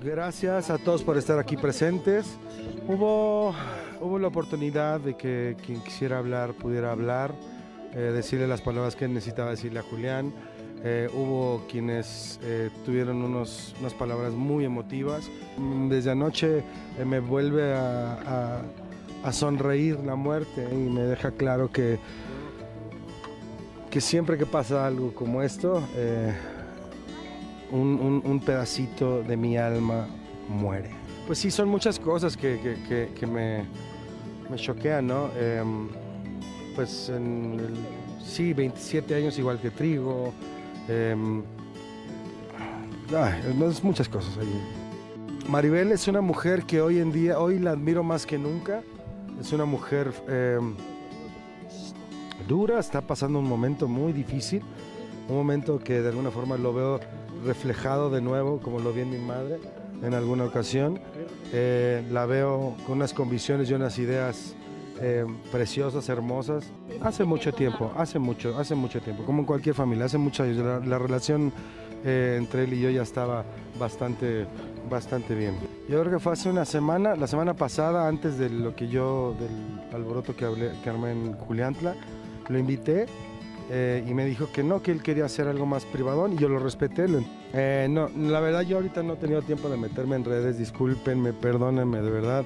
Gracias a todos por estar aquí presentes. Hubo, hubo la oportunidad de que quien quisiera hablar pudiera hablar, eh, decirle las palabras que necesitaba decirle a Julián. Eh, hubo quienes eh, tuvieron unos, unas palabras muy emotivas. Desde anoche eh, me vuelve a, sonreír la muerte y me deja claro que, que siempre que pasa algo como esto, eh, un, un, pedacito de mi alma muere. Pues sí, son muchas cosas que, que, que, me, me, choquean, ¿no? Eh, pues en sí, 27 años igual que Trigo. Eh, ay, muchas cosas. Maribel es una mujer que hoy en día, hoy la admiro más que nunca. Es una mujer eh, dura, está pasando un momento muy difícil, un momento que de alguna forma lo veo reflejado de nuevo, como lo vi en mi madre en alguna ocasión. Eh, la veo con unas convicciones y unas ideas eh, preciosas, hermosas. Hace mucho tiempo, hace mucho, hace mucho tiempo, como en cualquier familia, hace muchos años. La, la relación eh, entre él y yo ya estaba bastante, bastante bien. Yo creo que fue hace una semana, la semana pasada, antes de lo que yo, del alboroto que, hablé, que armé en Juliantla, lo invité eh, y me dijo que no, que él quería hacer algo más privadón y yo lo respeté. Eh, no, la verdad yo ahorita no he tenido tiempo de meterme en redes, discúlpenme, perdónenme, de verdad.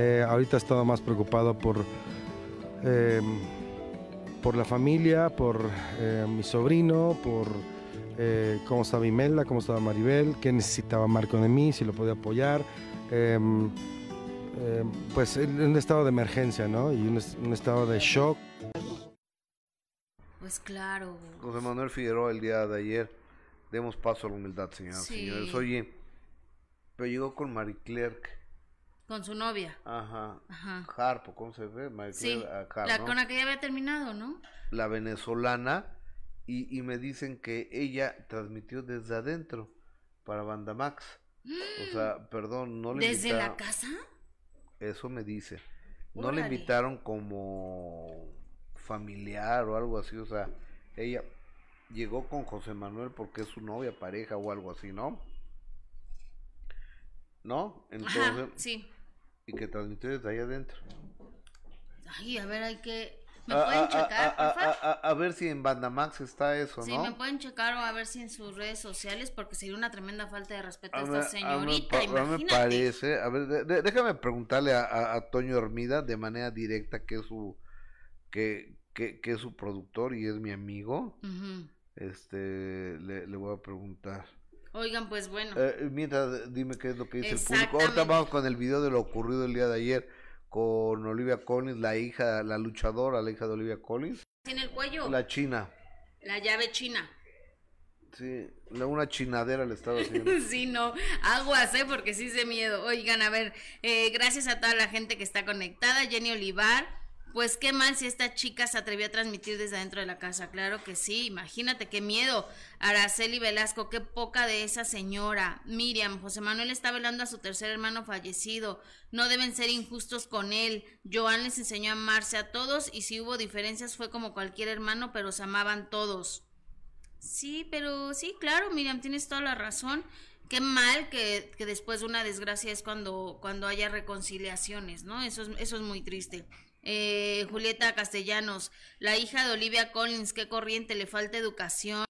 Eh, ahorita he estado más preocupado por, eh, por la familia, por eh, mi sobrino, por cómo estaba Imelda, cómo estaba Maribel, qué necesitaba Marco de mí, si lo podía apoyar. eh, pues en un estado de emergencia, ¿no? Y un, un estado de shock. Pues claro. José Manuel Figueroa el día de ayer. Demos paso a la humildad, Sí. señores. Oye, pero llegó con Marie Clerc. Con su novia. Ajá. Ajá. Harpo, ¿cómo se ve? Sí. Ah, Harp, La ¿no? con la que ya había terminado, ¿no? La venezolana. Y, y me dicen que ella transmitió desde adentro para Bandamax. O sea, perdón, no le ¿Desde invitaron. la casa? Eso me dice. No le invitaron como familiar o algo así, o sea, ella llegó con José Manuel porque es su novia, pareja o algo así, ¿no? ¿No? Entonces, Ajá, sí. Y que transmitió desde ahí adentro. Ay, a ver, hay que... ¿Me A, pueden a- checar, a- a- porfa? a- a- ver si en Bandamax está eso, Sí, ¿no? me pueden checar o a ver si en sus redes sociales, porque sería una tremenda falta de respeto a, esta señorita, me imagínate. parece, a ver, de- de- déjame preguntarle a, Toño Hermida de manera directa que es su que, que, que es su productor y es mi amigo. Este le, le voy a preguntar. Oigan, pues bueno. Eh, mientras dime qué es lo que dice el público. Ahorita vamos con el video de lo ocurrido el día de ayer con Olivia Collins, la hija, la luchadora, la hija de Olivia Collins, Tiene el cuello, la, la china. llave china. Sí, la- una chinadera le estaba haciendo. Sí, no, aguas, ¿eh? Porque sí sé miedo. Oigan, a ver, eh, gracias a toda la gente que está conectada. Jenny Olivar, pues qué mal si esta chica se atrevió a transmitir desde adentro de la casa. Claro que sí, imagínate qué miedo. Araceli Velasco, qué poca de esa señora. Miriam, José Manuel está velando a su tercer hermano fallecido. No deben ser injustos con él. Joan les enseñó a amarse a todos y si hubo diferencias fue como cualquier hermano, pero se amaban todos. Sí, pero sí, claro, Miriam, tienes toda la razón. Qué mal que, que después de una desgracia es cuando, cuando haya reconciliaciones, ¿no? Eso es, eso es muy triste. Eh, Julieta Castellanos, la hija de Olivia Collins, qué corriente, le falta educación.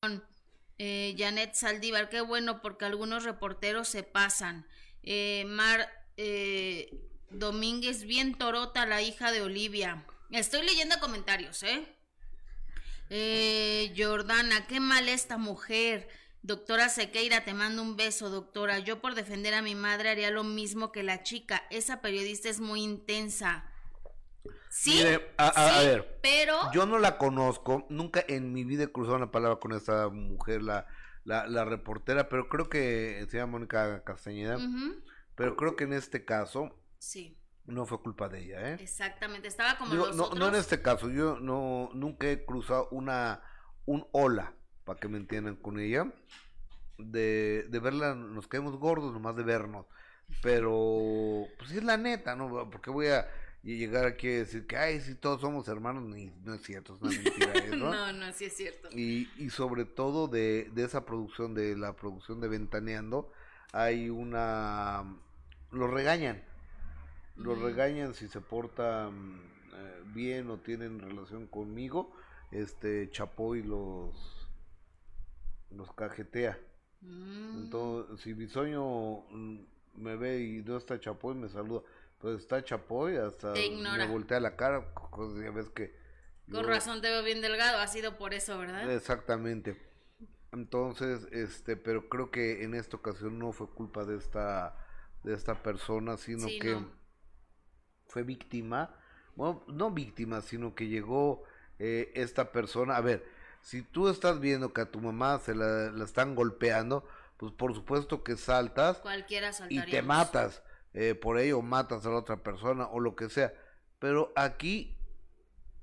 Eh, Janet Saldívar, qué bueno, porque algunos reporteros se pasan. Eh, Mar eh, Domínguez, bien torota, la hija de Olivia. Estoy leyendo comentarios, ¿eh? Eh, Jordana, qué mal esta mujer. Doctora Sequeira, te mando un beso, doctora. Yo por defender a mi madre haría lo mismo que la chica. Esa periodista es muy intensa. Sí, Mire, a- a- a sí, ver, pero Yo no la conozco, nunca en mi vida he cruzado una palabra con esta mujer, la, la, la reportera, pero creo que se llama Mónica Castañeda, pero creo que en este caso sí, no fue culpa de ella, ¿eh? exactamente. Estaba como Digo, los no, otros. no en este caso, yo no nunca he cruzado una un hola, para que me entiendan con ella, de, de verla, nos caemos gordos nomás de vernos, pero pues es la neta, ¿no? Porque voy a llegar aquí a decir que, ay, si todos somos hermanos, ni, no es cierto, es una mentira eso. No, no, sí es cierto. Y, y sobre todo de, de esa producción, de la producción de Ventaneando, hay una... Los regañan. Los regañan si se portan eh, bien o tienen relación conmigo. Este Chapoy los, los cajetea. Mm, Entonces, si Bisoño mm, me ve y no está Chapoy, me saluda. Pues está Chapoy, hasta Te ignora. me voltea la cara. Ya ves que... con yo- razón te veo bien delgado. Ha sido por eso, ¿verdad? Exactamente. Entonces, este, pero creo que en esta ocasión no fue culpa de esta, de esta persona, sino Sí, que no. fue víctima, bueno, no víctima, sino que llegó eh, esta persona. A ver, si tú estás viendo que a tu mamá se la, la están golpeando, pues por supuesto que saltas Cualquiera y te matas eh, por ello, matas a la otra persona o lo que sea. Pero aquí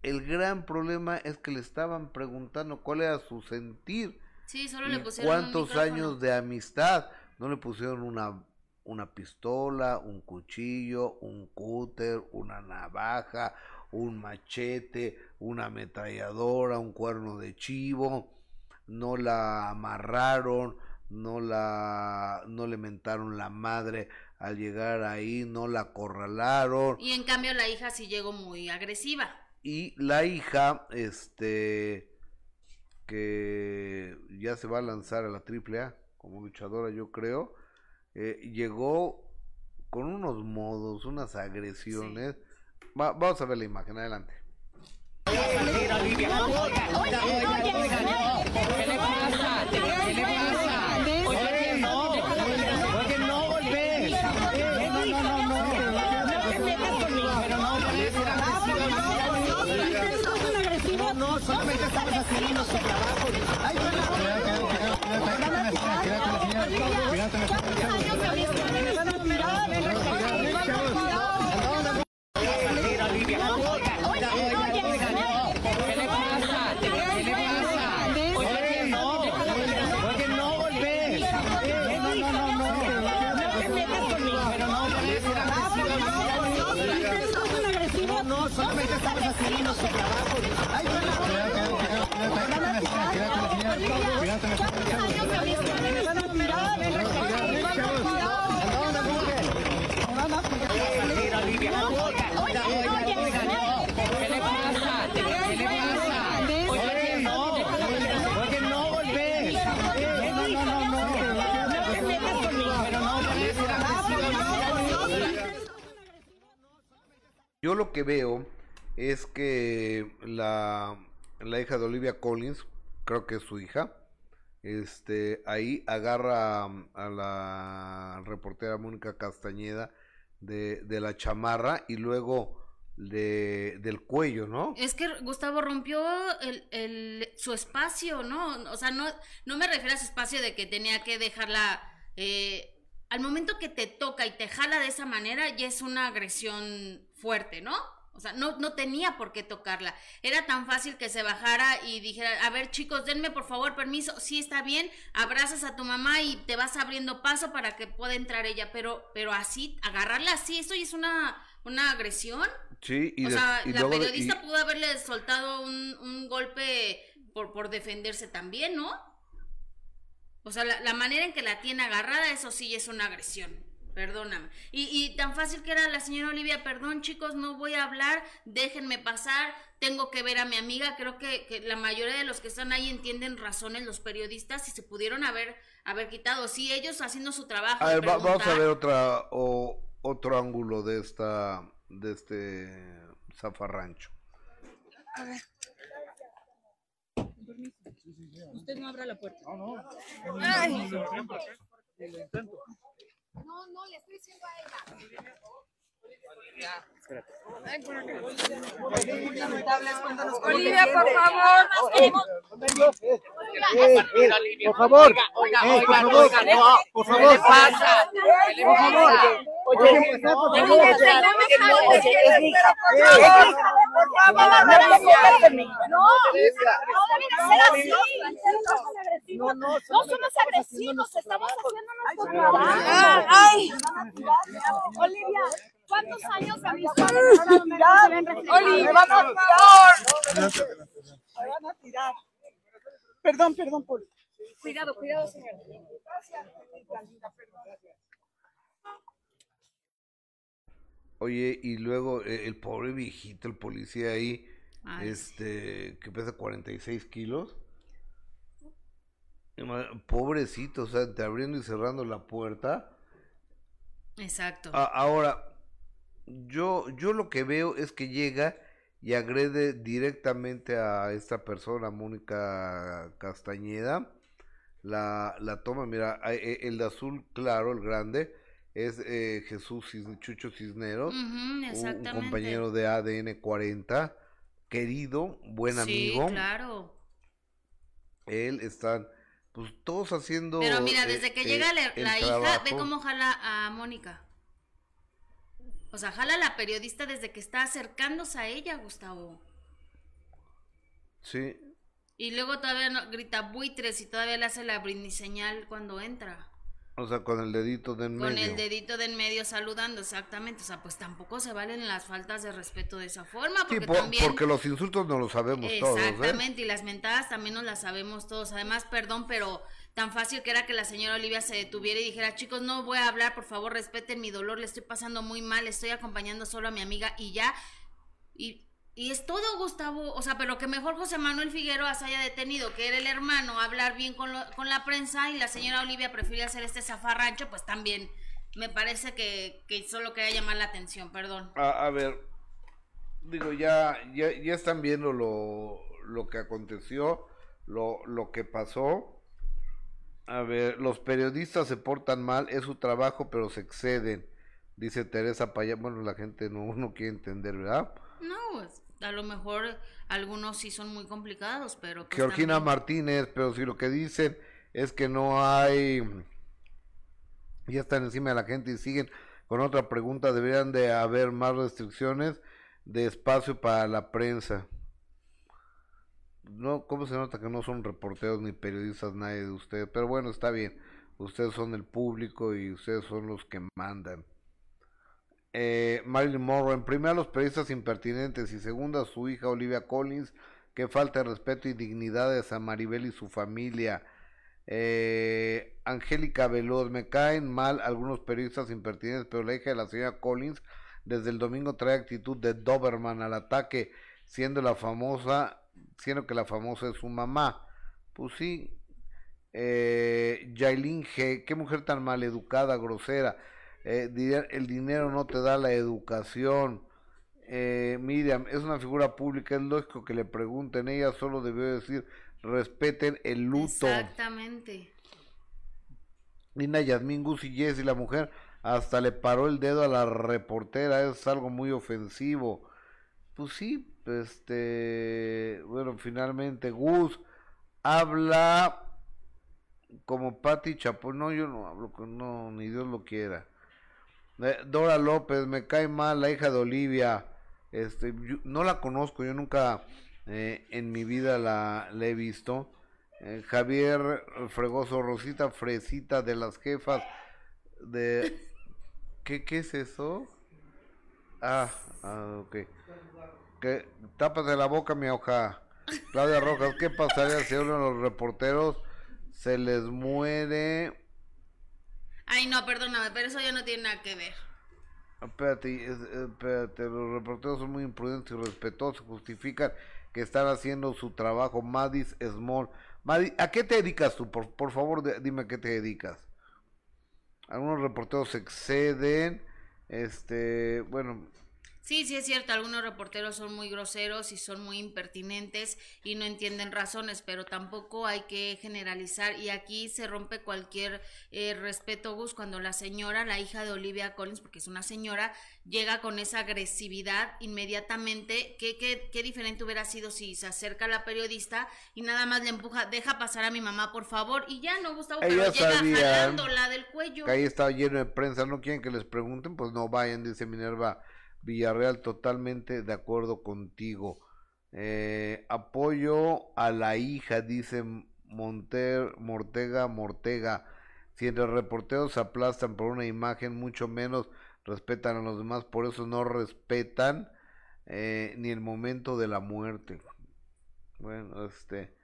el gran problema es que le estaban preguntando cuál era su sentir Sí, solo le pusieron cuántos años de amistad. No le pusieron una, una pistola, un cuchillo, un cúter, una navaja, un machete, una ametralladora, un cuerno de chivo. No la amarraron, no la no le mentaron la madre al llegar ahí, no la acorralaron Y en cambio la hija sí llegó muy agresiva. y la hija este que ya se va a lanzar a la triple A como luchadora yo creo eh, llegó con unos modos unas agresiones Va- vamos a ver la imagen adelante Yo lo que veo es que la, la hija de Olivia Collins, creo que es su hija, este, ahí agarra a la reportera Mónica Castañeda de, de la chamarra y luego de, del cuello, ¿no? Es que Gustavo rompió el, el, su espacio, ¿no? O sea, no, no me refiero a su espacio de que tenía que dejarla... Eh, al momento que te toca y te jala de esa manera, ya es una agresión fuerte, ¿no? O sea, no, no tenía por qué tocarla. Era tan fácil que se bajara y dijera, a ver chicos, denme por favor permiso. Sí, está bien, abrazas a tu mamá y te vas abriendo paso para que pueda entrar ella. Pero, pero así, agarrarla así, eso ya es una, una agresión. Sí, y o sea, la periodista pudo haberle soltado un, un golpe por, por defenderse también, ¿no? O sea, la, la, manera en que la tiene agarrada, eso sí es una agresión. Perdóname. Y, y, tan fácil que era la señora Olivia, perdón chicos, no voy a hablar, déjenme pasar, tengo que ver a mi amiga. Creo que, que la mayoría de los que están ahí entienden razones los periodistas y se pudieron haber, haber quitado. Sí, ellos haciendo su trabajo. A ver, vamos a ver otra, o, otro ángulo de esta, de este zafarrancho. A ver. Usted no abra la puerta. No, no. Ay. No, no, le estoy diciendo a ella. Olivia, por favor. Por favor. Por favor. No, por favor. ¿Qué pasa? Por favor. Oye, por favor. Por favor. No, no somos agresivos, estamos haciendo nuestro trabajo. Ay, Olivia, ¿cuántos años de amistad Olivia, van a tirar. Me van a tirar. Perdón, perdón, por. Cuidado, cuidado, señor. Oye, y luego eh, el pobre viejito, el policía ahí, Ay, este, que pesa 46 kilos. Pobrecito, o sea, te abriendo y cerrando la puerta. Exacto. A ahora, yo, yo lo que veo es que llega y agrede directamente a esta persona, Mónica Castañeda. La, la toma, mira, el de azul claro, el grande, es eh, Jesús Cisne, Chucho Cisneros, uh -huh, un, compañero de ADN 40, querido, buen amigo. Sí, claro. Él están, pues todos haciendo. Pero mira, desde que eh, llega la, la hija, ve cómo jala a Mónica. O sea, jala a la periodista desde que está acercándose a ella, Gustavo. Sí. Y luego todavía no, grita buitres y todavía le hace la brindis señal cuando entra. O sea, con el dedito de en medio. Con el dedito de en medio saludando, exactamente. O sea, pues tampoco se valen las faltas de respeto de esa forma. Porque, sí, por, también... porque los insultos no los sabemos todos. Exactamente, ¿eh? y las mentadas también nos las sabemos todos. Además, perdón, pero tan fácil que era que la señora Olivia se detuviera y dijera, chicos, no voy a hablar, por favor, respeten mi dolor, le estoy pasando muy mal, estoy acompañando solo a mi amiga y ya. Y, es todo, Gustavo. O sea, pero que mejor José Manuel Figueroa se haya detenido, que era el hermano, hablar bien con, lo, con la prensa y la señora Olivia prefiere hacer este zafarrancho, pues también me parece que, que solo quería llamar la atención, perdón. A, a ver, digo, ya, ya, ya están viendo lo, lo que aconteció, lo, lo que pasó. A ver, los periodistas se portan mal, es su trabajo, pero se exceden, dice Teresa Paya. Bueno, la gente no, no quiere entender, ¿verdad? No, a lo mejor algunos sí son muy complicados, pero... pues Georgina también- Martínez, pero si lo que dicen es que no hay, ya están encima de la gente y siguen con otra pregunta, deberían de haber más restricciones de espacio para la prensa. No, ¿cómo se nota que no son reporteros ni periodistas nadie de ustedes? Pero bueno, está bien. Ustedes son el público y ustedes son los que mandan. Eh, Marilyn Monroe, en primera los periodistas impertinentes y segunda su hija Olivia Collins, que falta de respeto y dignidad a Maribel y su familia. Eh, Angélica Veloz, me caen mal algunos periodistas impertinentes, pero la hija de la señora Collins desde el domingo trae actitud de Doberman al ataque, siendo la famosa, siendo que la famosa es su mamá. Pues sí. Eh, Yailin G, qué mujer tan maleducada, grosera. Eh, el dinero no te da la educación. Eh, Miriam, es una figura pública, es lógico que le pregunten. Ella solo debió decir, respeten el luto. Exactamente. Nina Yasmín Gus y Jessy, la mujer, hasta le paró el dedo a la reportera, es algo muy ofensivo. Pues sí, este, bueno, finalmente Gus habla como Patti Chapo, no, yo no hablo con, no, ni Dios lo quiera. Eh, Dora López, me cae mal, la hija de Olivia, este, yo no la conozco, yo nunca eh, en mi vida la, la he visto. Eh, Javier Fregoso, Rosita Fresita de las jefas de... ¿Qué, qué es eso? Ah, ah, ok. Que tápate la boca, mi hoja. Claudia Rojas, ¿qué pasaría si uno de los reporteros se les muere? Ay, no, perdóname, pero eso ya no tiene nada que ver. Espérate, es- espérate, los reporteros son muy imprudentes y respetuosos, justifican que están haciendo su trabajo. Madis Small. Madis, ¿a qué te dedicas tú? Por, por favor, de- dime a qué te dedicas. Algunos reporteros se exceden, este, bueno, Sí, sí es cierto, algunos reporteros son muy groseros y son muy impertinentes y no entienden razones, pero tampoco hay que generalizar y aquí se rompe cualquier eh, respeto, Gus, cuando la señora, la hija de Olivia Collins, porque es una señora, llega con esa agresividad inmediatamente, ¿qué, qué, qué diferente hubiera sido si se acerca a la periodista y nada más le empuja, deja pasar a mi mamá, por favor, y ya no, Gustavo, pero llega jalándola del cuello. que ahí estaba lleno de prensa, no quieren que les pregunten, pues no vayan, dice Minerva Villarreal, totalmente de acuerdo contigo. Eh, apoyo a la hija, dice Monter, Mortega Mortega. Si entre reporteros se aplastan por una imagen, mucho menos respetan a los demás, por eso no respetan eh, ni el momento de la muerte. Bueno, este.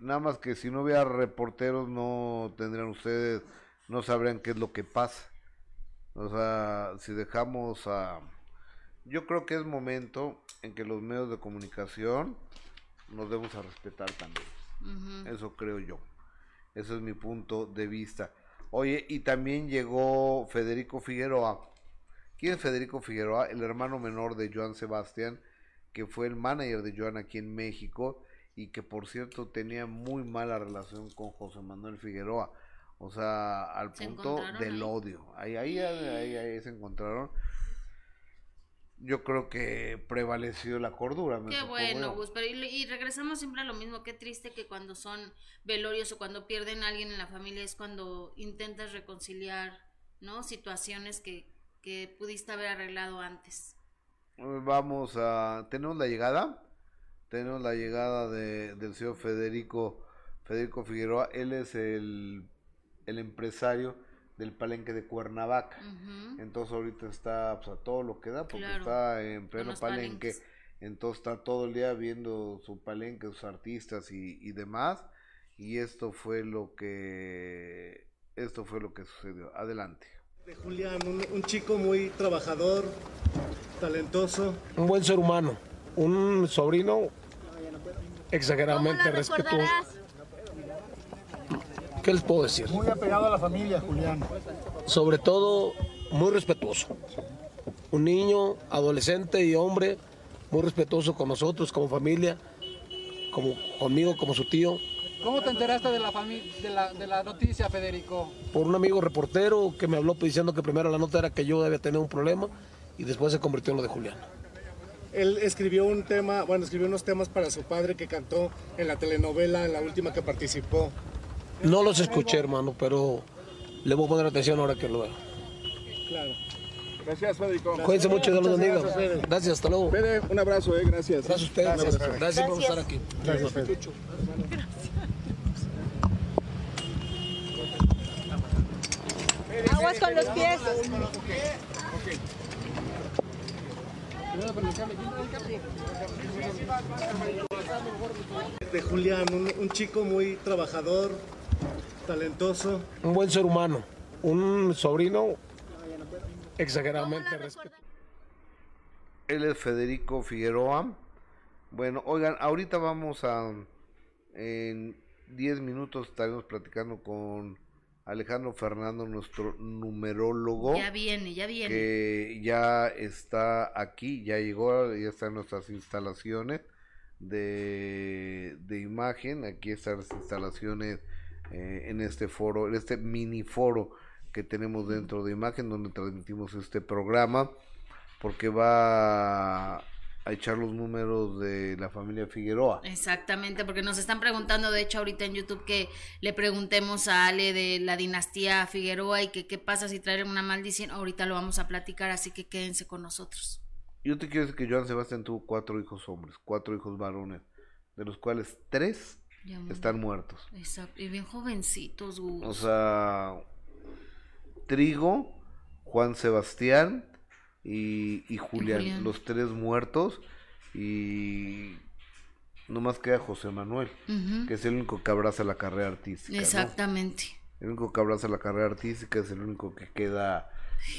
Nada más que si no hubiera reporteros no tendrían ustedes, no sabrían qué es lo que pasa. O sea, si dejamos a... Yo creo que es momento en que los medios de comunicación nos debemos a respetar también. Eso creo yo. Ese es mi punto de vista. Oye, y también llegó Federico Figueroa. ¿Quién es Federico Figueroa? El hermano menor de Joan Sebastián, que fue el manager de Joan aquí en México y que por cierto tenía muy mala relación con José Manuel Figueroa. O sea, al ¿Se punto del ahí? odio. Ahí, ahí, ahí, ahí se encontraron. Yo creo que prevaleció la cordura. me Qué bueno. Gus, pero y, y regresamos siempre a lo mismo, qué triste que cuando son velorios o cuando pierden a alguien en la familia es cuando intentas reconciliar, ¿no? Situaciones que, que pudiste haber arreglado antes. Vamos a. ¿Tenemos la llegada? Tenemos la llegada de, del señor Federico, Federico Figueroa. Él es el, el empresario del palenque de Cuernavaca. Entonces ahorita está pues, a todo lo que da porque Claro, está en pleno palenque. palenques. Entonces está todo el día viendo su palenque, sus artistas y, y demás. Y esto fue lo que esto fue lo que sucedió. Adelante. de Julián, un, un chico muy trabajador, talentoso. un buen ser humano, un sobrino exageradamente respetuoso. ¿Qué les puedo decir? Muy apegado a la familia, Julián. Sobre todo, muy respetuoso. Un niño, adolescente y hombre, muy respetuoso con nosotros, como familia, como conmigo, como su tío. ¿Cómo te enteraste de la, de la, de la noticia, Federico? Por un amigo reportero que me habló diciendo que primero la nota era que yo debía tener un problema y después se convirtió en lo de Julián. él escribió un tema, bueno, escribió unos temas para su padre que cantó en la telenovela, en la última que participó. No los escuché, hermano, pero le voy a poner atención ahora que lo veo. Claro. Gracias, Federico. Cuídense mucho, Dios los bendiga. gracias. Gracias, hasta luego. Fede, un abrazo, eh, gracias. Gracias a ustedes. Gracias, Gracias, Fede. por estar aquí. Gracias, Fede. Aguas con los pies. De Julián, un, un chico muy trabajador, talentoso. Un buen ser humano, un sobrino exageradamente respetado. Él es Federico Figueroa. Bueno, oigan, ahorita vamos a. En 10 minutos estaremos platicando con Alejandro Fernando, nuestro numerólogo. Ya viene, ya viene. que ya está aquí, ya llegó, ya está en nuestras instalaciones de, de imagen. Aquí están las instalaciones eh, en este foro, en este mini foro que tenemos dentro de imagen, donde transmitimos este programa, porque va a echar los números de la familia Figueroa. Exactamente, porque nos están preguntando, de hecho, ahorita en YouTube que le preguntemos a Ale de la dinastía Figueroa y que qué pasa si traen una maldición. Ahorita lo vamos a platicar, así que quédense con nosotros. Yo te quiero decir que Joan Sebastián tuvo cuatro hijos hombres, cuatro hijos varones, de los cuales tres Ya están muertos. Exacto, y bien jovencitos, Gus. O sea, Trigo, Juan Sebastián y, y Julián, Julián. los tres muertos y nomás queda José Manuel, que es el único que abraza la carrera artística. ¿no? Exactamente. El único que abraza la carrera artística es el único que queda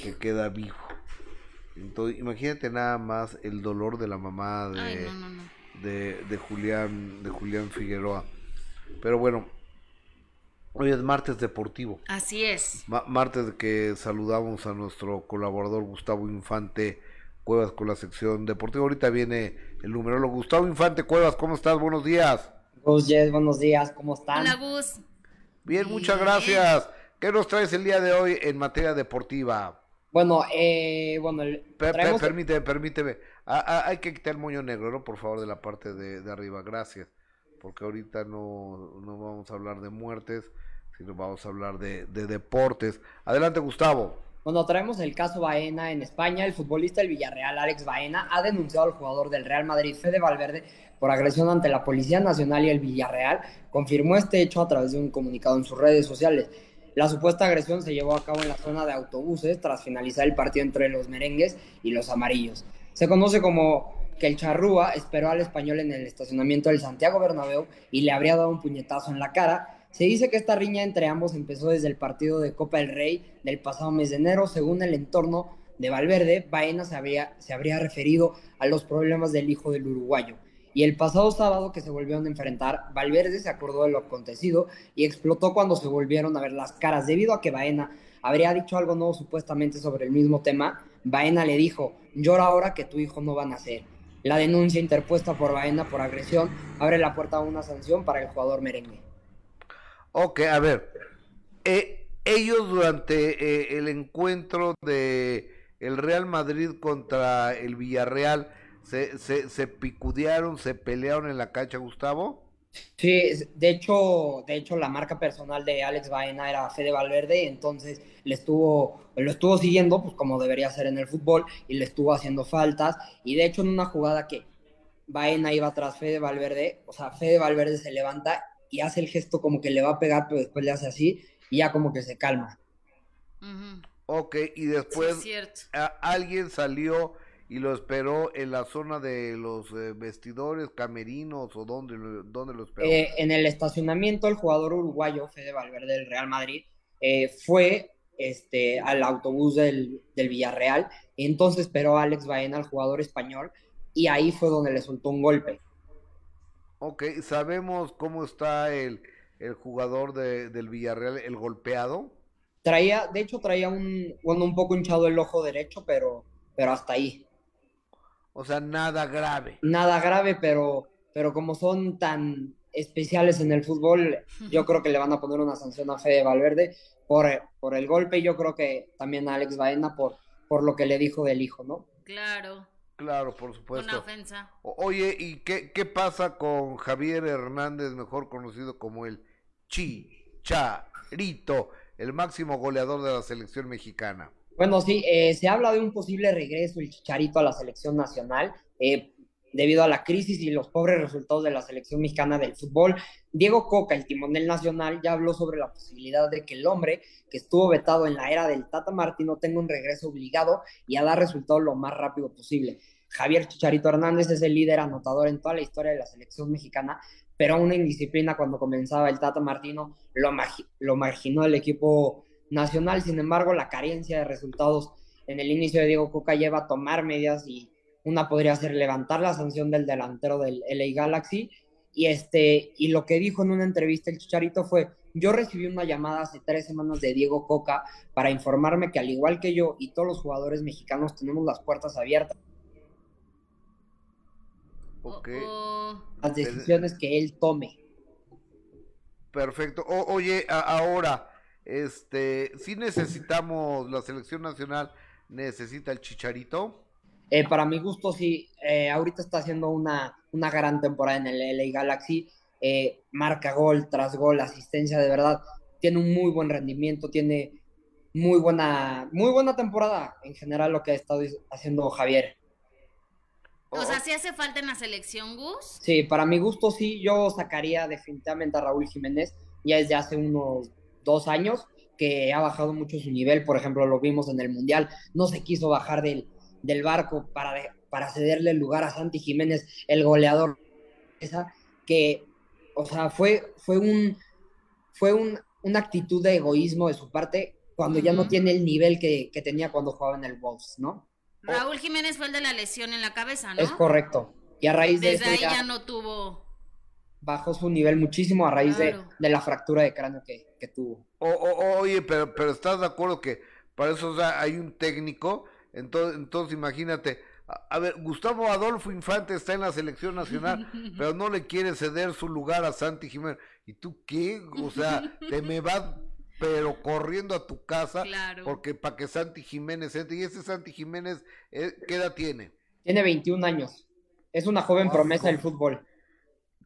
que queda vivo. Entonces, imagínate nada más el dolor de la mamá de, Ay, no, no, no. de, de Julián de Julián Figueroa. Pero bueno, hoy es martes deportivo. Así es. Ma- martes que saludamos a nuestro colaborador Gustavo Infante Cuevas con la sección deportiva. Ahorita viene el numerólogo Gustavo Infante Cuevas, ¿cómo estás? Buenos días. Gus Jess, buenos días, ¿cómo están? Hola, Gus. Bien, muchas gracias. ¿Qué nos traes el día de hoy en materia deportiva? Bueno, eh, bueno, el- traemos- permíteme, permíteme. Ah, ah, hay que quitar el moño negro, ¿no? Por favor, de la parte de, de arriba. Gracias. Porque ahorita no, no vamos a hablar de muertes, sino vamos a hablar de, de deportes. Adelante, Gustavo. Bueno, traemos el caso Baena en España. El futbolista del Villarreal, Alex Baena, ha denunciado al jugador del Real Madrid, Fede Valverde, por agresión ante la Policía Nacional y el Villarreal. Confirmó este hecho a través de un comunicado en sus redes sociales. La supuesta agresión se llevó a cabo en la zona de autobuses tras finalizar el partido entre los merengues y los amarillos. Se conoce como que el charrúa esperó al español en el estacionamiento del Santiago Bernabéu y le habría dado un puñetazo en la cara. Se dice que esta riña entre ambos empezó desde el partido de Copa del Rey del pasado mes de enero. Según el entorno de Valverde, Baena se habría, se habría referido a los problemas del hijo del uruguayo. Y el pasado sábado que se volvieron a enfrentar, Valverde se acordó de lo acontecido y explotó cuando se volvieron a ver las caras. Debido a que Baena habría dicho algo nuevo supuestamente sobre el mismo tema, Baena le dijo, llora ahora que tu hijo no va a nacer. La denuncia interpuesta por Baena por agresión abre la puerta a una sanción para el jugador merengue. Ok, a ver. eh, ellos durante eh, el encuentro de el Real Madrid contra el Villarreal se, se, se picudearon, se pelearon en la cancha, Gustavo. Sí, de hecho, de hecho la marca personal de Alex Baena era Fede Valverde, entonces le estuvo, lo estuvo siguiendo, pues como debería ser en el fútbol, y le estuvo haciendo faltas, y de hecho en una jugada que Baena iba tras Fede Valverde, o sea, Fede Valverde se levanta y hace el gesto como que le va a pegar, pero después le hace así, y ya como que se calma. Ok, y después Sí, es cierto. a- alguien salió y lo esperó en la zona de los eh, vestidores, camerinos o donde, lo- donde lo esperó. Eh, en el estacionamiento, el jugador uruguayo, Fede Valverde del Real Madrid, eh, fue este, al autobús del, del Villarreal, y entonces esperó a Alex Baena, al jugador español, y ahí fue donde le soltó un golpe. Ok, sabemos cómo está el, el jugador de- del Villarreal, el golpeado. Traía, de hecho, traía un, bueno, un poco hinchado el ojo derecho, pero, pero hasta ahí. O sea, nada grave. Nada grave, pero, pero como son tan especiales en el fútbol, yo creo que le van a poner una sanción a Fede Valverde por, por el golpe y yo creo que también a Alex Baena por, por lo que le dijo del hijo, ¿no? Claro. Claro, por supuesto. Una ofensa. O- Oye, ¿y qué, qué pasa con Javier Hernández, mejor conocido como el Chicharito, el máximo goleador de la selección mexicana? Bueno, sí, eh, se habla de un posible regreso el Chicharito a la selección nacional eh, debido a la crisis y los pobres resultados de la selección mexicana del fútbol. Diego Coca, el timonel nacional, ya habló sobre la posibilidad de que el hombre que estuvo vetado en la era del Tata Martino tenga un regreso obligado y a dar resultados lo más rápido posible. Javier Chicharito Hernández es el líder anotador en toda la historia de la selección mexicana, pero una indisciplina cuando comenzaba el Tata Martino lo, lo marginó el equipo nacional. Sin embargo, la carencia de resultados en el inicio de Diego Coca lleva a tomar medidas y una podría ser levantar la sanción del delantero del LA Galaxy. Y, este, y lo que dijo en una entrevista el Chicharito fue, yo recibí una llamada hace tres semanas de Diego Coca para informarme que al igual que yo y todos los jugadores mexicanos tenemos las puertas abiertas. Ok. Las decisiones que él tome. Perfecto. O- oye, a- ahora, este, si necesitamos, la selección nacional necesita el Chicharito. Eh, para mi gusto, sí, eh, ahorita está haciendo una, una gran temporada en el LA Galaxy. eh, marca gol tras gol, asistencia, de verdad. Tiene un muy buen rendimiento, tiene muy buena, muy buena temporada en general lo que ha estado haciendo Javier. O sea, si hace falta en la selección, Gus. Sí, para mi gusto sí, yo sacaría definitivamente a Raúl Jiménez ya desde hace unos dos años que ha bajado mucho su nivel, por ejemplo, lo vimos en el Mundial, no se quiso bajar del, del barco para, de- para cederle el lugar a Santi Jiménez, el goleador, esa, que, o sea, fue, fue, un, fue un, una actitud de egoísmo de su parte cuando ya no tiene el nivel que, que tenía cuando jugaba en el Wolves, ¿no? Raúl Jiménez fue el de la lesión en la cabeza, ¿no? Es correcto. Y a raíz de Desde eso ahí ya- ya no tuvo. Bajó su nivel muchísimo a raíz de- Claro. de, la fractura de cráneo que, que tuvo. O, o- oye, pero, pero estás de acuerdo que para eso o sea, hay un técnico. Entonces, entonces imagínate. A, a ver, Gustavo Adolfo Infante está en la selección nacional, pero no le quiere ceder su lugar a Santi Jiménez. ¿Y tú qué? O sea, te me vas, pero corriendo a tu casa, Claro. porque para que Santi Jiménez entre. Y ese Santi Jiménez, eh, ¿qué edad tiene? Tiene 21 años. Es una joven Ah, promesa del fútbol.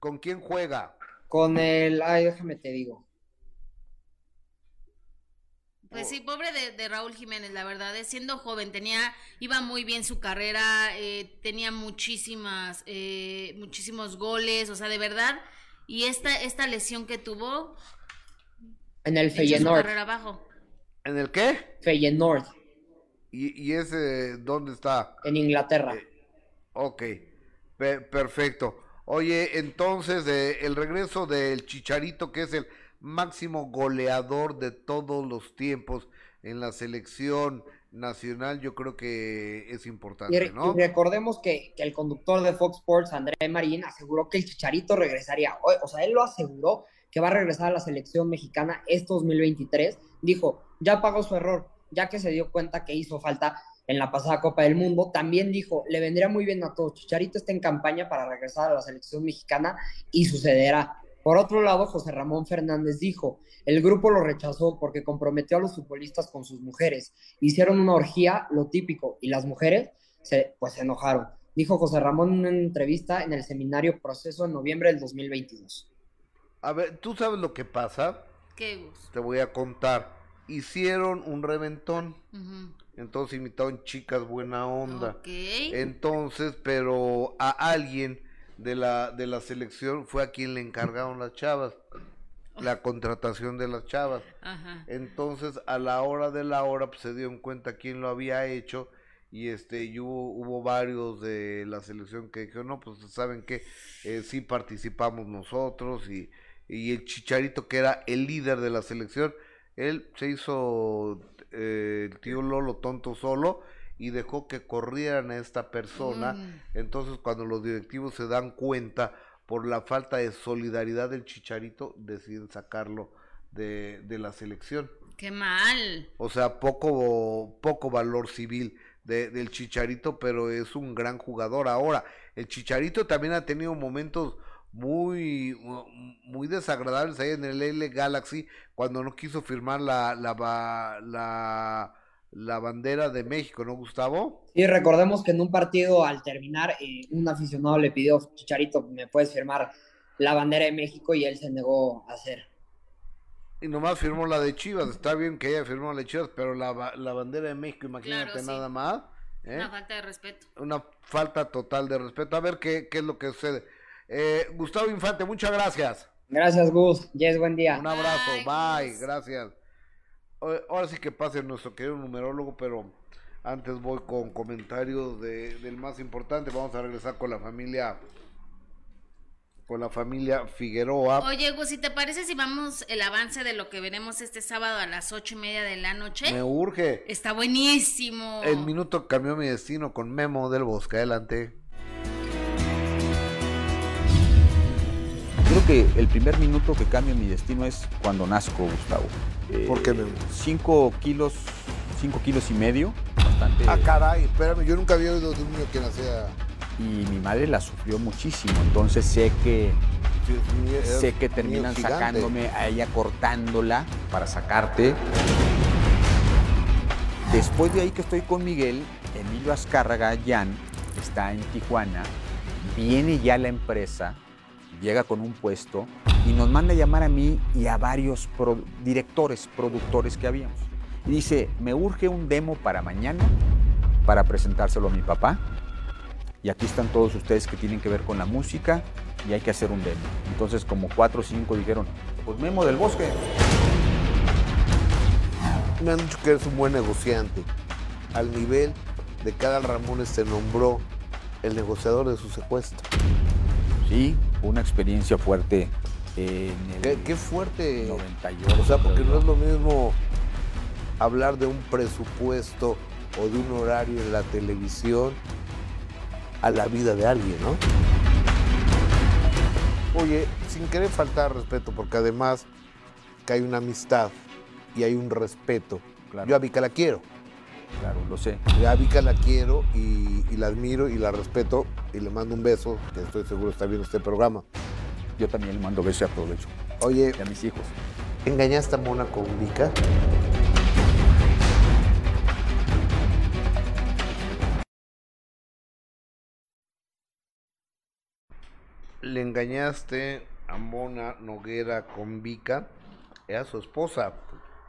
¿Con quién juega? Con el. Ay, déjame te digo. Pues sí, pobre de, de Raúl Jiménez, la verdad, es siendo joven, tenía, iba muy bien su carrera, eh, tenía muchísimas, eh, muchísimos goles, o sea, de verdad, y esta, esta lesión que tuvo, En el Feyenoord. carrera abajo. ¿En el qué? Feyenoord, ¿Y, y ese dónde está? en Inglaterra. Ok, pe- perfecto. Oye, entonces eh, el regreso del Chicharito, que es el máximo goleador de todos los tiempos en la selección nacional, yo creo que es importante, ¿no? y recordemos que, que el conductor de Fox Sports, André Marín, aseguró que el Chicharito regresaría. O, o sea, él lo aseguró que va a regresar a la selección mexicana este 2023. Dijo, ya pagó su error, ya que se dio cuenta que hizo falta en la pasada Copa del Mundo. También dijo, le vendría muy bien a todos. Chicharito está en campaña para regresar a la selección mexicana y sucederá. Por otro lado, José Ramón Fernández dijo, el grupo lo rechazó porque comprometió a los futbolistas con sus mujeres. Hicieron una orgía, lo típico, y las mujeres se, pues se enojaron. Dijo José Ramón en una entrevista en el seminario Proceso en noviembre del 2022. A ver, ¿tú sabes lo que pasa? ¿Qué? Te voy a contar. Hicieron un reventón. Entonces imitaron chicas buena onda. Ok. Entonces, pero a alguien de la, de la selección fue a quien le encargaron las chavas, la contratación de las chavas. Ajá. Entonces, a la hora de la hora, pues se dieron cuenta quién lo había hecho y este y hubo, hubo varios de la selección que dijeron, no, pues saben que sí participamos nosotros y, y el Chicharito, que era el líder de la selección, él se hizo eh, el tío Lolo tonto solo y dejó que corrieran a esta persona. Mm. Entonces, cuando los directivos se dan cuenta por la falta de solidaridad del Chicharito, deciden sacarlo de, de la selección. Qué mal. O sea, poco, poco valor civil de- del Chicharito, pero es un gran jugador. Ahora, el Chicharito también ha tenido momentos muy, muy desagradables ahí en el L Galaxy, cuando no quiso firmar la, la, la, la bandera de México, ¿no, Gustavo? Y recordemos que en un partido al terminar, eh, un aficionado le pidió, Chicharito, ¿me puedes firmar la bandera de México? Y él se negó a hacer. Y nomás firmó la de Chivas, está bien que ella firmó la de Chivas, pero la, la bandera de México, imagínate Claro, sí. nada más. ¿eh? Una falta de respeto. Una falta total de respeto. A ver qué, qué es lo que sucede. Eh, Gustavo Infante, muchas gracias. Gracias, Gus. Yes, buen día. Un abrazo, bye, gracias. Ahora sí que pase nuestro querido numerólogo, pero antes voy con comentarios de, del más importante. Vamos a regresar con la familia, con la familia Figueroa. Oye, Gus, ¿y te parece si vamos el avance de lo que veremos este sábado a las ocho y media de la noche? Me urge. Está buenísimo. El minuto que cambió mi destino con Memo del Bosque. Adelante. Creo que el primer minuto que cambia mi destino es cuando nazco, Gustavo. Eh, ¿Por qué, Memo? Cinco kilos, cinco kilos y medio, bastante. Ah, caray, espérame, yo nunca había oído de un niño que nacía. Y mi madre la sufrió muchísimo, entonces sé que sé que terminan sacándome a ella cortándola para sacarte. Después de ahí que estoy con Miguel, Emilio Azcárraga Jan está en Tijuana, viene ya la empresa, llega con un puesto y nos manda a llamar a mí y a varios directores, productores que habíamos. Y dice, me urge un demo para mañana para presentárselo a mi papá. Y aquí están todos ustedes que tienen que ver con la música y hay que hacer un demo. Entonces como cuatro o cinco dijeron, pues Memo del Bosque. Me han dicho que eres un buen negociante. Al nivel de Adal Ramones se nombró el negociador de su secuestro. Fue una experiencia fuerte en el Qué, qué fuerte. 98. O sea, porque no es lo mismo hablar de un presupuesto o de un horario en la televisión a la vida de alguien, ¿no? Oye, sin querer faltar respeto, porque además que hay una amistad y hay un respeto. Yo a Vika la quiero. Claro, lo sé. A Vika la quiero y, y la admiro y la respeto y le mando un beso, que estoy seguro está viendo este programa. Yo también le mando besos y aprovecho. Oye, Y a mis hijos. ¿engañaste a Mona con Vika? Le engañaste a Mona Noguera con Vika, era su esposa,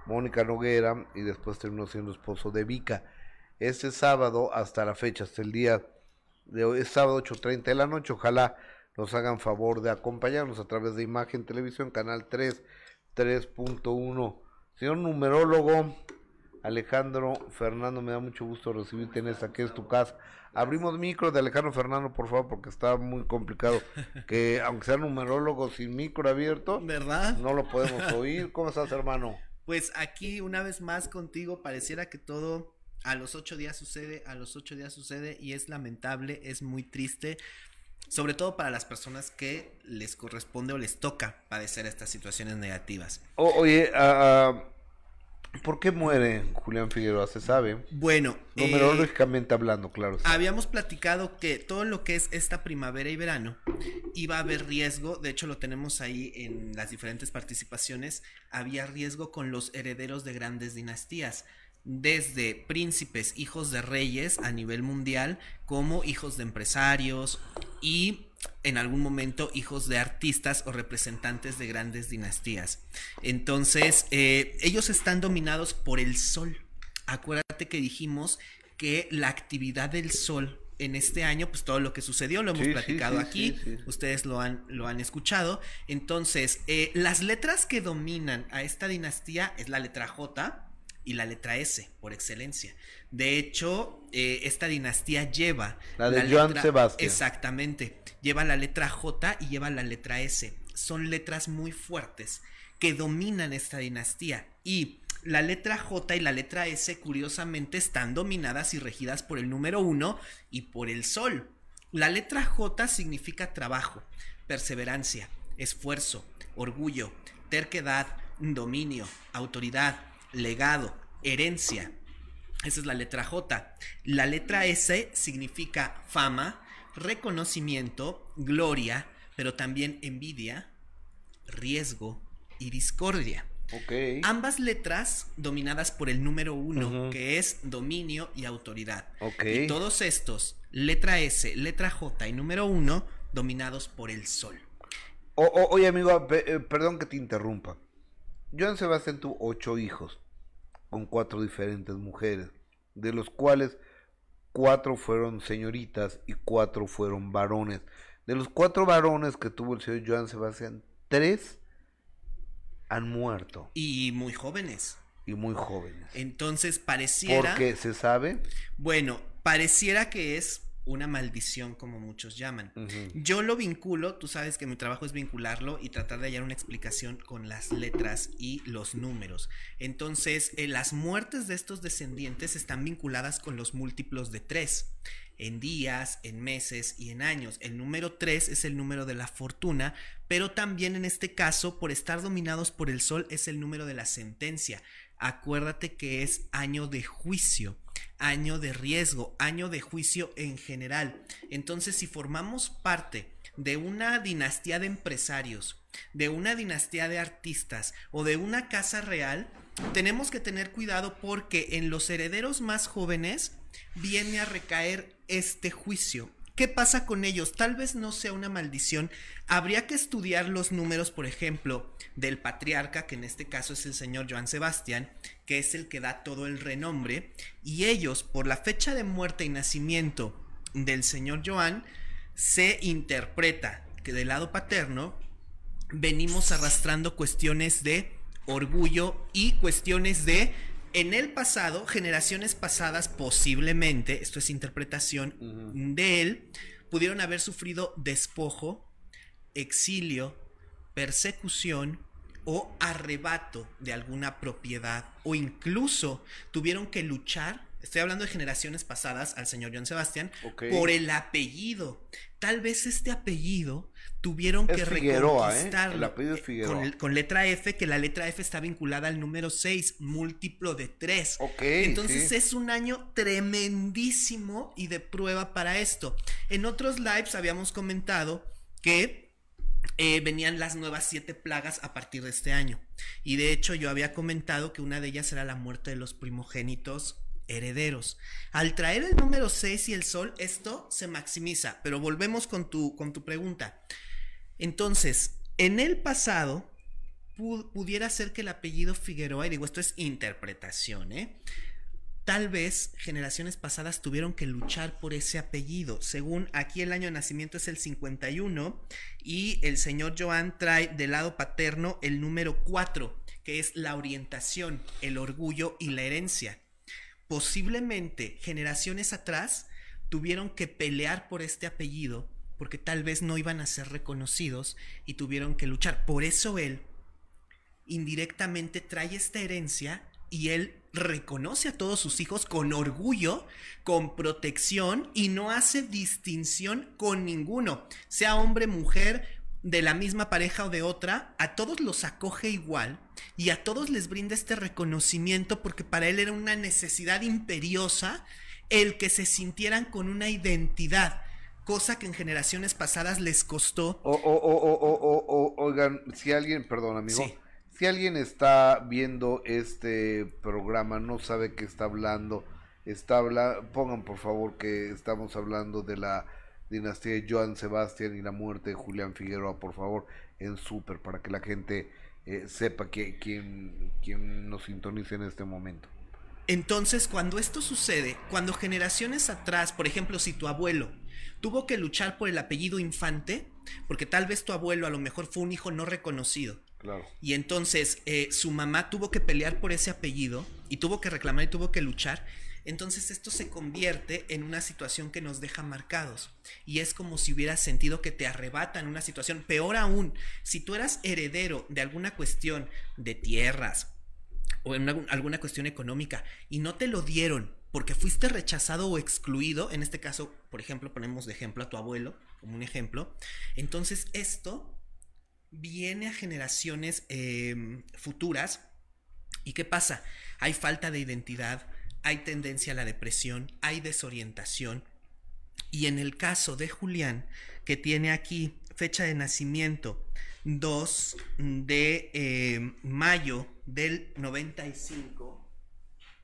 Mónica Noguera, y después terminó siendo esposo de Vika. Este sábado, hasta la fecha, hasta el día de hoy, es sábado 8.30 de la noche, ojalá nos hagan favor de acompañarnos a través de Imagen Televisión, Canal 3, 3.1. Señor numerólogo, Alejandro Fernando, me da mucho gusto recibirte en esta que es tu casa. Abrimos micro de Alejandro Fernando, por favor, porque está muy complicado que, aunque sea numerólogo sin micro abierto, ¿verdad? No lo podemos oír. ¿Cómo estás, hermano? Pues aquí una vez más contigo pareciera que todo a los ocho días sucede, a los ocho días sucede y es lamentable, es muy triste, sobre todo para las personas que les corresponde o les toca padecer estas situaciones negativas. Oye, ah, ¿por qué muere Julián Figueroa? ¿Se sabe? Bueno, eh, numerológicamente hablando, claro. Habíamos platicado que todo lo que es esta primavera y verano iba a haber riesgo, de hecho lo tenemos ahí en las diferentes participaciones, había riesgo con los herederos de grandes dinastías, desde príncipes, hijos de reyes a nivel mundial, como hijos de empresarios y en algún momento hijos de artistas o representantes de grandes dinastías. Entonces, eh, ellos están dominados por el sol. Acuérdate que dijimos que la actividad del sol en este año, pues todo lo que sucedió lo hemos Sí, platicado sí, aquí, sí. ustedes lo han, lo han escuchado. Entonces, eh, las letras que dominan a esta dinastía es la letra J y la letra S, por excelencia. De hecho, eh, esta dinastía lleva... La de Joan Sebastián. Exactamente. Lleva la letra J y lleva la letra S. Son letras muy fuertes que dominan esta dinastía. Y la letra J y la letra S, curiosamente, están dominadas y regidas por el número 1 y por el Sol. La letra J significa trabajo, perseverancia, esfuerzo, orgullo, terquedad, dominio, autoridad, legado, herencia. Esa es la letra J. La letra S significa fama, reconocimiento, gloria, pero también envidia, riesgo y discordia. Ok. Ambas letras dominadas por el número uno, que es dominio y autoridad. Ok. Y todos estos, letra S, letra J y número uno, dominados por el sol. O- o- oye, amigo, eh, perdón que te interrumpa. Joan Sebastián tuvo ocho hijos con cuatro diferentes mujeres, de los cuales cuatro fueron señoritas y cuatro fueron varones. De los cuatro varones que tuvo el señor Joan Sebastián, tres han muerto Y muy jóvenes. y muy jóvenes. Entonces pareciera... Porque se sabe. Bueno, pareciera que es una maldición, como muchos llaman. Yo lo vinculo, tú sabes que mi trabajo es vincularlo y tratar de hallar una explicación con las letras y los números. Entonces, eh, las muertes de estos descendientes están vinculadas con los múltiplos de tres. En días, en meses y en años. El número 3 es el número de la fortuna, pero también en este caso, por estar dominados por el sol, es el número de la sentencia. Acuérdate que es año de juicio, año de riesgo, año de juicio en general. Entonces, si formamos parte de una dinastía de empresarios, de una dinastía de artistas o de una casa real, tenemos que tener cuidado porque en los herederos más jóvenes viene a recaer este juicio. ¿Qué pasa con ellos? Tal vez no sea una maldición. Habría que estudiar los números, por ejemplo, del patriarca, que en este caso es el señor Joan Sebastián, que es el que da todo el renombre, y ellos, por la fecha de muerte y nacimiento del señor Joan, se interpreta que del lado paterno venimos arrastrando cuestiones de orgullo y cuestiones de en el pasado, generaciones pasadas posiblemente, esto es interpretación de él, pudieron haber sufrido despojo, exilio, persecución o arrebato de alguna propiedad o incluso tuvieron que luchar, estoy hablando de generaciones pasadas al señor John Sebastián, por el apellido. Tal vez este apellido tuvieron Es que Figueroa, reconquistarlo. Eh, Figueroa. Con, con letra F, que la letra F está vinculada al número 6, múltiplo de 3. Ok, Entonces sí. es un año tremendísimo y de prueba para esto. En otros lives habíamos comentado que eh, venían las nuevas siete plagas a partir de este año. Y de hecho yo había comentado que una de ellas era la muerte de los primogénitos herederos. Al traer el número 6 y el sol, esto se maximiza. Pero volvemos con tu, con tu pregunta. Entonces, en el pasado, pu- pudiera ser que el apellido Figueroa, y digo, esto es interpretación, ¿eh? Tal vez generaciones pasadas tuvieron que luchar por ese apellido. Según aquí el año de nacimiento es el 51 y el señor Joan trae del lado paterno el número 4, que es la orientación, el orgullo y la herencia. Posiblemente generaciones atrás tuvieron que pelear por este apellido porque tal vez no iban a ser reconocidos y tuvieron que luchar. Por eso él indirectamente trae esta herencia y él reconoce a todos sus hijos con orgullo, con protección y no hace distinción con ninguno, sea hombre, mujer, de la misma pareja o de otra, a todos los acoge igual y a todos les brinda este reconocimiento porque para él era una necesidad imperiosa el que se sintieran con una identidad, cosa que en generaciones pasadas les costó. O, o, o, o, oigan, si alguien, perdón amigo, Sí. si alguien está viendo este programa, no sabe qué está hablando, está habla, pongan por favor que estamos hablando de la dinastía de Joan Sebastián y la muerte de Julián Figueroa, por favor, en súper, para que la gente eh, sepa que, quién, quién nos sintoniza en este momento. Entonces, cuando esto sucede, cuando generaciones atrás, por ejemplo, si tu abuelo tuvo que luchar por el apellido infante, porque tal vez tu abuelo a lo mejor fue un hijo no reconocido, Claro. y entonces eh, su mamá tuvo que pelear por ese apellido y tuvo que reclamar y tuvo que luchar. Entonces esto se convierte en una situación que nos deja marcados. Y es como si hubieras sentido que te arrebatan una situación. Peor aún, si tú eras heredero de alguna cuestión de tierras o en alguna cuestión económica y no te lo dieron porque fuiste rechazado o excluido, en este caso, por ejemplo, ponemos de ejemplo a tu abuelo, como un ejemplo, entonces esto viene a generaciones eh, futuras. ¿Y qué pasa? Hay falta de identidad, hay tendencia a la depresión, hay desorientación. Y en el caso de Julián, que tiene aquí fecha de nacimiento 2 de eh, mayo del 95.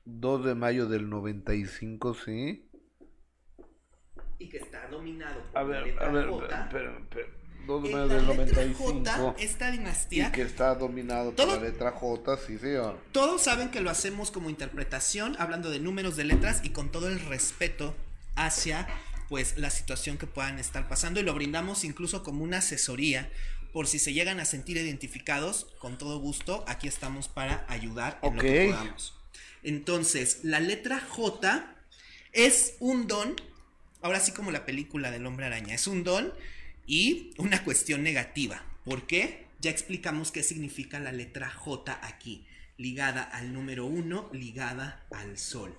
2 de mayo del 95, sí. Y que está dominado por A la ver, letra a ver, J. 2 de mayo la del letra 95. J, esta dinastía Y que está dominado Todo- por la letra J, sí, señor. Todos saben que lo hacemos como interpretación, hablando de números de letras y con todo el respeto hacia pues la situación que puedan estar pasando y lo brindamos incluso como una asesoría por si se llegan a sentir identificados, con todo gusto, aquí estamos para ayudar en lo que podamos. Entonces, la letra J es un don, ahora sí como la película del hombre araña, es un don y una cuestión negativa. ¿Por qué? Ya explicamos qué significa la letra J aquí, ligada al número 1, ligada al sol.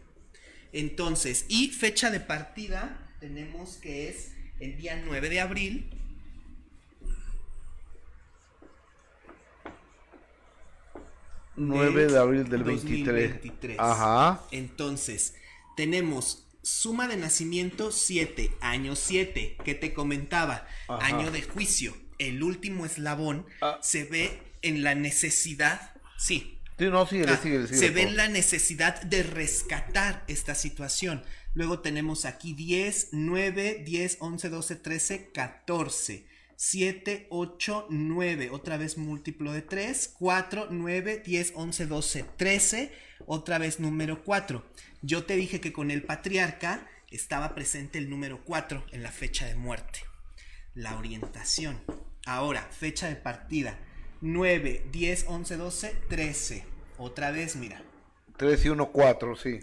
Entonces, y fecha de partida tenemos que es el día 9 de abril 9 de abril del 23. 2023. Ajá. Entonces, tenemos suma de nacimiento 7, año 7, que te comentaba, Ajá. año de juicio. El último eslabón se ve en la necesidad, sí. Sí, no, síguele, Ah, síguele, síguele, se ve en la necesidad de rescatar esta situación. Luego tenemos aquí 10, 9, 10, 11, 12, 13, 14. 7, 8, 9, otra vez múltiplo de 3, 4, 9, 10, 11, 12, 13, otra vez número 4. Yo te dije que con el patriarca estaba presente el número 4 en la fecha de muerte. La orientación. Ahora, fecha de partida. 9, 10, 11, 12, 13. Otra vez, mira. 3 y 1, 4, sí.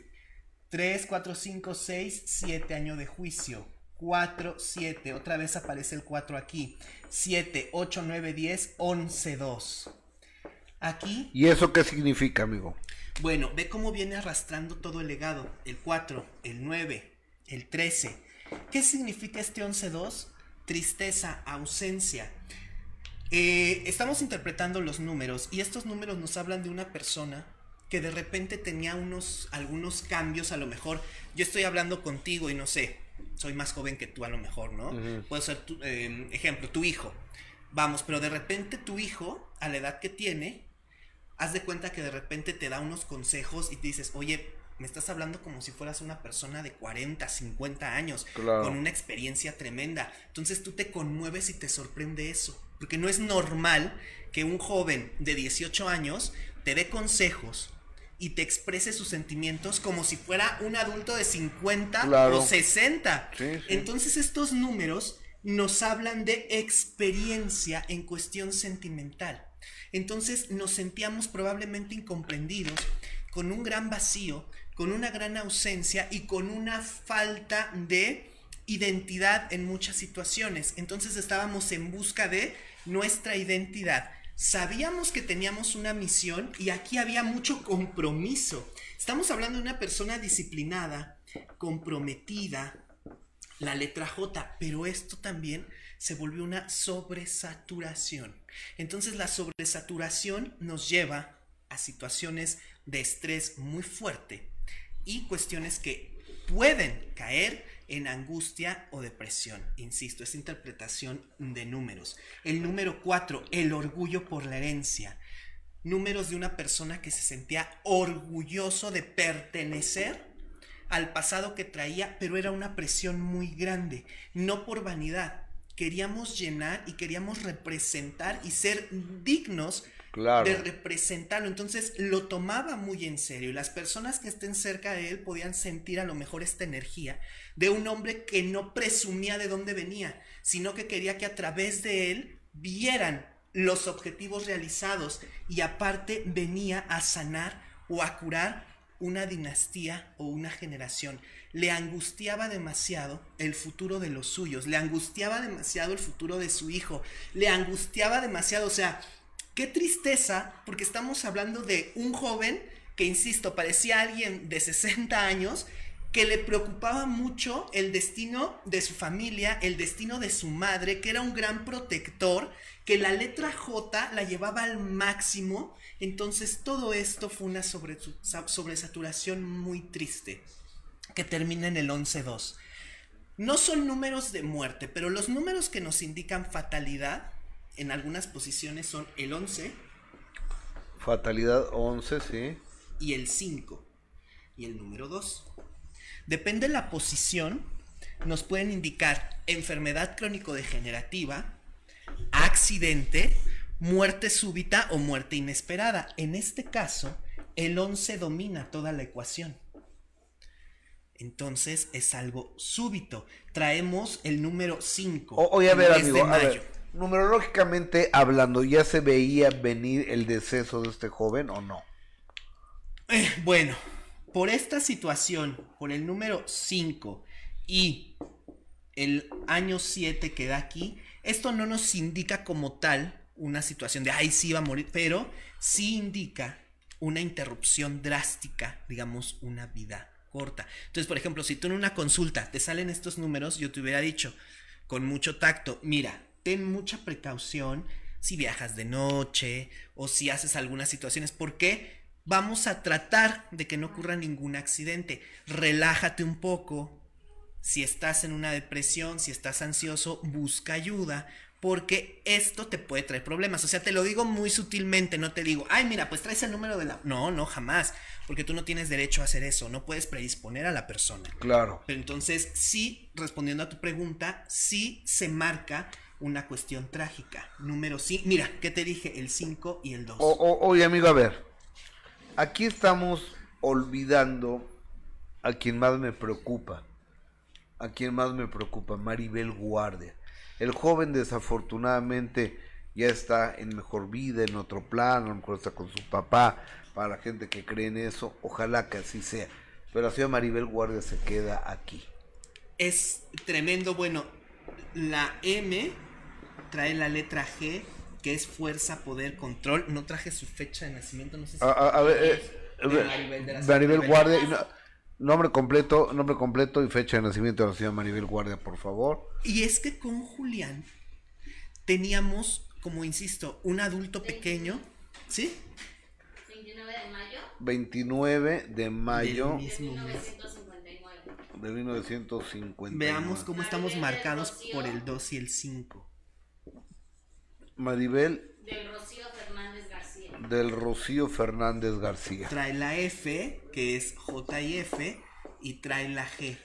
3, 4, 5, 6, 7 año de juicio. 4, 7. Otra vez aparece el 4 aquí. 7, 8, 9, 10, 11, 2. Aquí, ¿Y eso qué significa, amigo? bueno, ve cómo viene arrastrando todo el legado. El 4, el 9, el 13. ¿Qué significa este 11, 2? Tristeza, ausencia. Eh, estamos interpretando los números y estos números nos hablan de una persona que de repente tenía unos algunos cambios a lo mejor yo estoy hablando contigo y no sé soy más joven que tú a lo mejor no Ujú. puede ser tu, eh, ejemplo tu hijo vamos pero de repente tu hijo a la edad que tiene haz de cuenta que de repente te da unos consejos y te dices oye me estás hablando como si fueras una persona de 40, 50 años, Claro. con una experiencia tremenda. Entonces tú te conmueves y te sorprende eso. Porque no es normal que un joven de 18 años te dé consejos y te exprese sus sentimientos como si fuera un adulto de 50 Claro. o 60. Sí, sí. Entonces estos números nos hablan de experiencia en cuestión sentimental. Entonces nos sentíamos probablemente incomprendidos, con un gran vacío, con una gran ausencia y con una falta de identidad en muchas situaciones. Entonces estábamos en busca de nuestra identidad. Sabíamos que teníamos una misión y aquí había mucho compromiso. Estamos hablando de una persona disciplinada, comprometida, la letra J, pero esto también se volvió una sobresaturación. Entonces la sobresaturación nos lleva a situaciones de estrés muy fuerte y cuestiones que pueden caer en angustia o depresión. Insisto, es interpretación de números. El número 4, el orgullo por la herencia. Números de una persona que se sentía orgulloso de pertenecer al pasado que traía, pero era una presión muy grande, no por vanidad. Queríamos llenar y queríamos representar y ser dignos De representarlo. Entonces lo tomaba muy en serio. Las personas que estén cerca de él podían sentir a lo mejor esta energía de un hombre que no presumía de dónde venía, sino que quería que a través de él vieran los objetivos realizados y aparte venía a sanar o a curar una dinastía o una generación. Le angustiaba demasiado el futuro de los suyos, le angustiaba demasiado el futuro de su hijo, le angustiaba demasiado, o sea, qué tristeza, porque estamos hablando de un joven que, insisto, parecía alguien de 60 años, que le preocupaba mucho el destino de su familia, el destino de su madre, que era un gran protector, que la letra J la llevaba al máximo. Entonces todo esto fue una sobre- sobresaturación muy triste, que termina en el 11-2. No son números de muerte, pero los números que nos indican fatalidad en algunas posiciones son el 11 Fatalidad 11, sí. y el 5 y el número 2. Depende de la posición, nos pueden indicar enfermedad crónico-degenerativa, accidente, muerte súbita o muerte inesperada. En este caso, el 11 domina toda la ecuación. Entonces es algo súbito. Traemos el número 5. O- oye, a ver, amigo, a ver, numerológicamente hablando, ¿ya se veía venir el deceso de este joven o no? Eh, bueno, por esta situación, por el número 5 y el año 7 que da aquí, esto no nos indica como tal una situación de, ay, sí va a morir, pero sí indica una interrupción drástica, digamos, una vida corta. Entonces, por ejemplo, si tú en una consulta te salen estos números, yo te hubiera dicho con mucho tacto, mira, ten mucha precaución si viajas de noche o si haces algunas situaciones, porque vamos a tratar de que no ocurra ningún accidente. Relájate un poco. Si estás en una depresión, si estás ansioso, busca ayuda. Porque esto te puede traer problemas. O sea, te lo digo muy sutilmente, no te digo, ay, mira, pues traes el número de la. No, no, jamás. Porque tú no tienes derecho a hacer eso. No puedes predisponer a la persona. Claro. Pero entonces, sí, respondiendo a tu pregunta, sí se marca una cuestión trágica. Número 5. Mira, ¿qué te dije? El 5 y el 2. O- o- oye, amigo, a ver. Aquí estamos olvidando a quien más me preocupa. A quien más me preocupa, Maribel Guardia. El joven desafortunadamente ya está en mejor vida, en otro plano, a lo mejor está con su papá, para la gente que cree en eso, ojalá que así sea. Pero la señora Maribel Guardia se queda aquí. Es tremendo. Bueno, la M trae la letra G, que es fuerza, poder, control. No traje su fecha de nacimiento, no sé si. A, a- a ver, eh, De Maribel de la Maribel Guardia, no- nombre completo, nombre completo y fecha de nacimiento de la señora Maribel Guardia, por favor. Y es que con Julián teníamos, como insisto, un adulto pequeño, ¿sí? 29 de mayo 29 de mayo Del mismo mes. 1959. de 1950. Veamos cómo estamos marcados por el 2 y el 5. Maribel Del Rocío Fernández García. del Rocío Fernández García. Trae la F, que es J y F, y trae la G.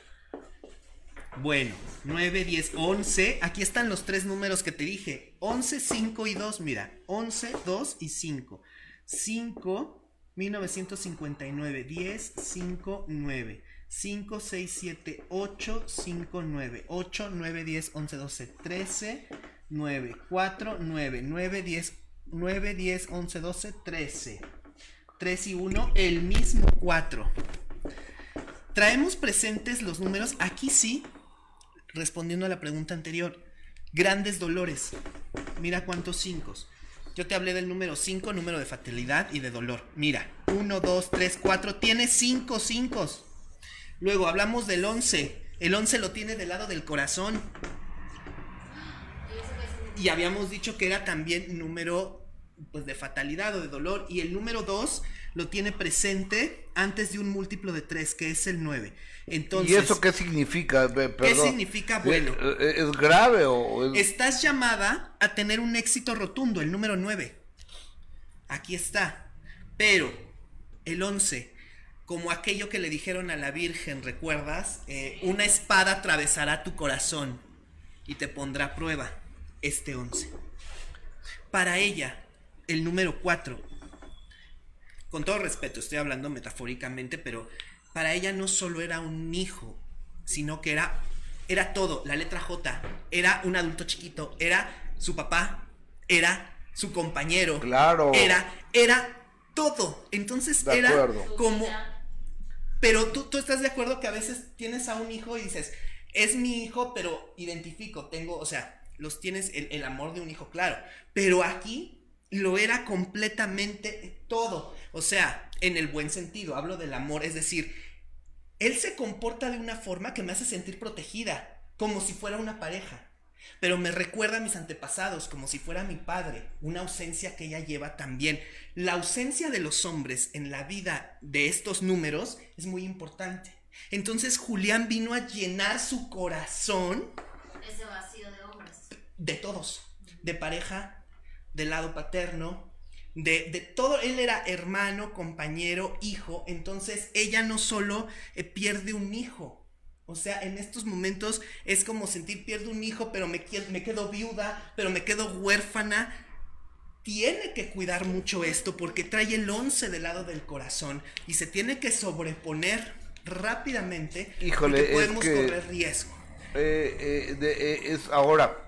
Bueno, 9, 10, 11. Aquí están los tres números que te dije. 11, 5 y 2. Mira, 11, 2 y 5. 5, 1959. 10, 5, 9. 5, 6, 7, 8, 5, 9. 8, 9, 10, 11, 12, 13, 9, 4, 9, 9, 10, 9, 10, 11, 12, 13. 3 y 1, el mismo 4. Traemos presentes los números, aquí sí, respondiendo a la pregunta anterior, grandes dolores. Mira cuántos 5. Yo te hablé del número 5, número de fatalidad y de dolor. Mira, 1, 2, 3, 4, tiene 5 5. Luego hablamos del 11. El 11 lo tiene del lado del corazón. Y habíamos dicho que era también número pues de fatalidad o de dolor. Y el número 2 lo tiene presente antes de un múltiplo de 3, que es el 9. Entonces, ¿Y eso qué significa? Perdón. significa? Bueno. ¿Eh, ¿Es grave o es- Estás llamada a tener un éxito rotundo, el número 9. Aquí está. Pero el 11, como aquello que le dijeron a la Virgen, ¿recuerdas? Eh, una espada atravesará tu corazón y te pondrá a prueba. Este 11. Para ella, el número 4, con todo respeto, estoy hablando metafóricamente, pero para ella no solo era un hijo, sino que era, era todo, la letra J, era un adulto chiquito, era su papá, era su compañero, Claro. era, era todo. Entonces De era acuerdo. como... Pero tú, tú estás de acuerdo que a veces tienes a un hijo y dices, es mi hijo, pero identifico, tengo, o sea, los tienes el, el amor de un hijo, claro. Pero aquí lo era completamente todo. O sea, en el buen sentido, hablo del amor, es decir, él se comporta de una forma que me hace sentir protegida, como si fuera una pareja. Pero me recuerda a mis antepasados, como si fuera mi padre, una ausencia que ella lleva también. La ausencia de los hombres en la vida de estos números es muy importante. Entonces Julián vino a llenar su corazón de todos, de pareja, del lado paterno, de, de todo. Él era hermano, compañero, hijo. Entonces ella no solo eh, pierde un hijo. O sea, en estos momentos es como sentir pierdo un hijo, pero me, me quedo viuda, pero me quedo huérfana. Tiene que cuidar mucho esto porque trae el 11 del lado del corazón y se tiene que sobreponer rápidamente Híjole, porque es podemos que- correr riesgo. Eh, eh, de- eh, es ahora.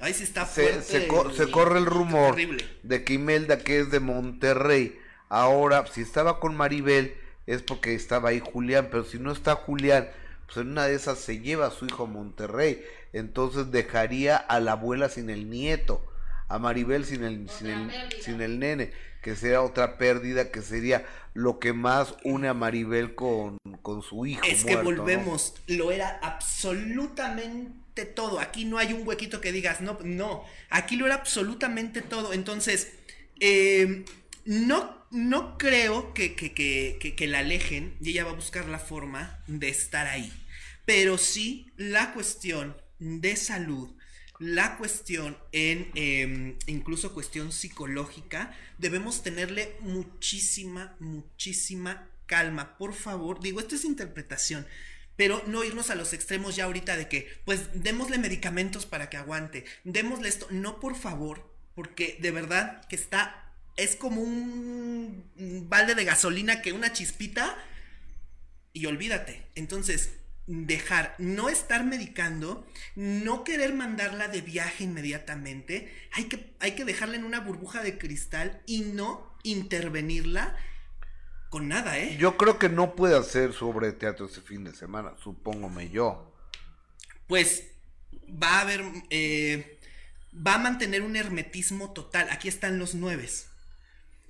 Ahí sí está Se, fuerte. se co- se corre el rumor Terrible. de que Imelda, que es de Monterrey, ahora, si estaba con Maribel, es porque estaba ahí Julián, pero si no está Julián, pues en una de esas se lleva a su hijo a Monterrey, entonces dejaría a la abuela sin el nieto, a Maribel sin el, sin el, sin el nene, que sería otra pérdida, que sería lo que más une a Maribel con, con su hijo. Es que volvemos, lo era absolutamente todo. Aquí no hay un huequito que digas, no, no. Aquí lo era absolutamente todo. Entonces, eh, no, no creo que, que, que, que- la alejen y ella va a buscar la forma de estar ahí. Pero sí la cuestión de salud, la cuestión en eh, incluso cuestión psicológica, debemos tenerle muchísima, muchísima calma. Por favor, digo, esto es interpretación. Pero no irnos a los extremos ya ahorita de que, pues, démosle medicamentos para que aguante, démosle esto. No, por favor, porque de verdad que está, es como un balde de gasolina que una chispita y olvídate. Entonces, dejar, no estar medicando, no querer mandarla de viaje inmediatamente, hay que, hay que dejarla en una burbuja de cristal y no intervenirla con nada, ¿eh? Yo creo que no puede hacer sobre teatro ese fin de semana, supóngome yo. Pues va a haber, eh, va a mantener un hermetismo total. Aquí están los nueves.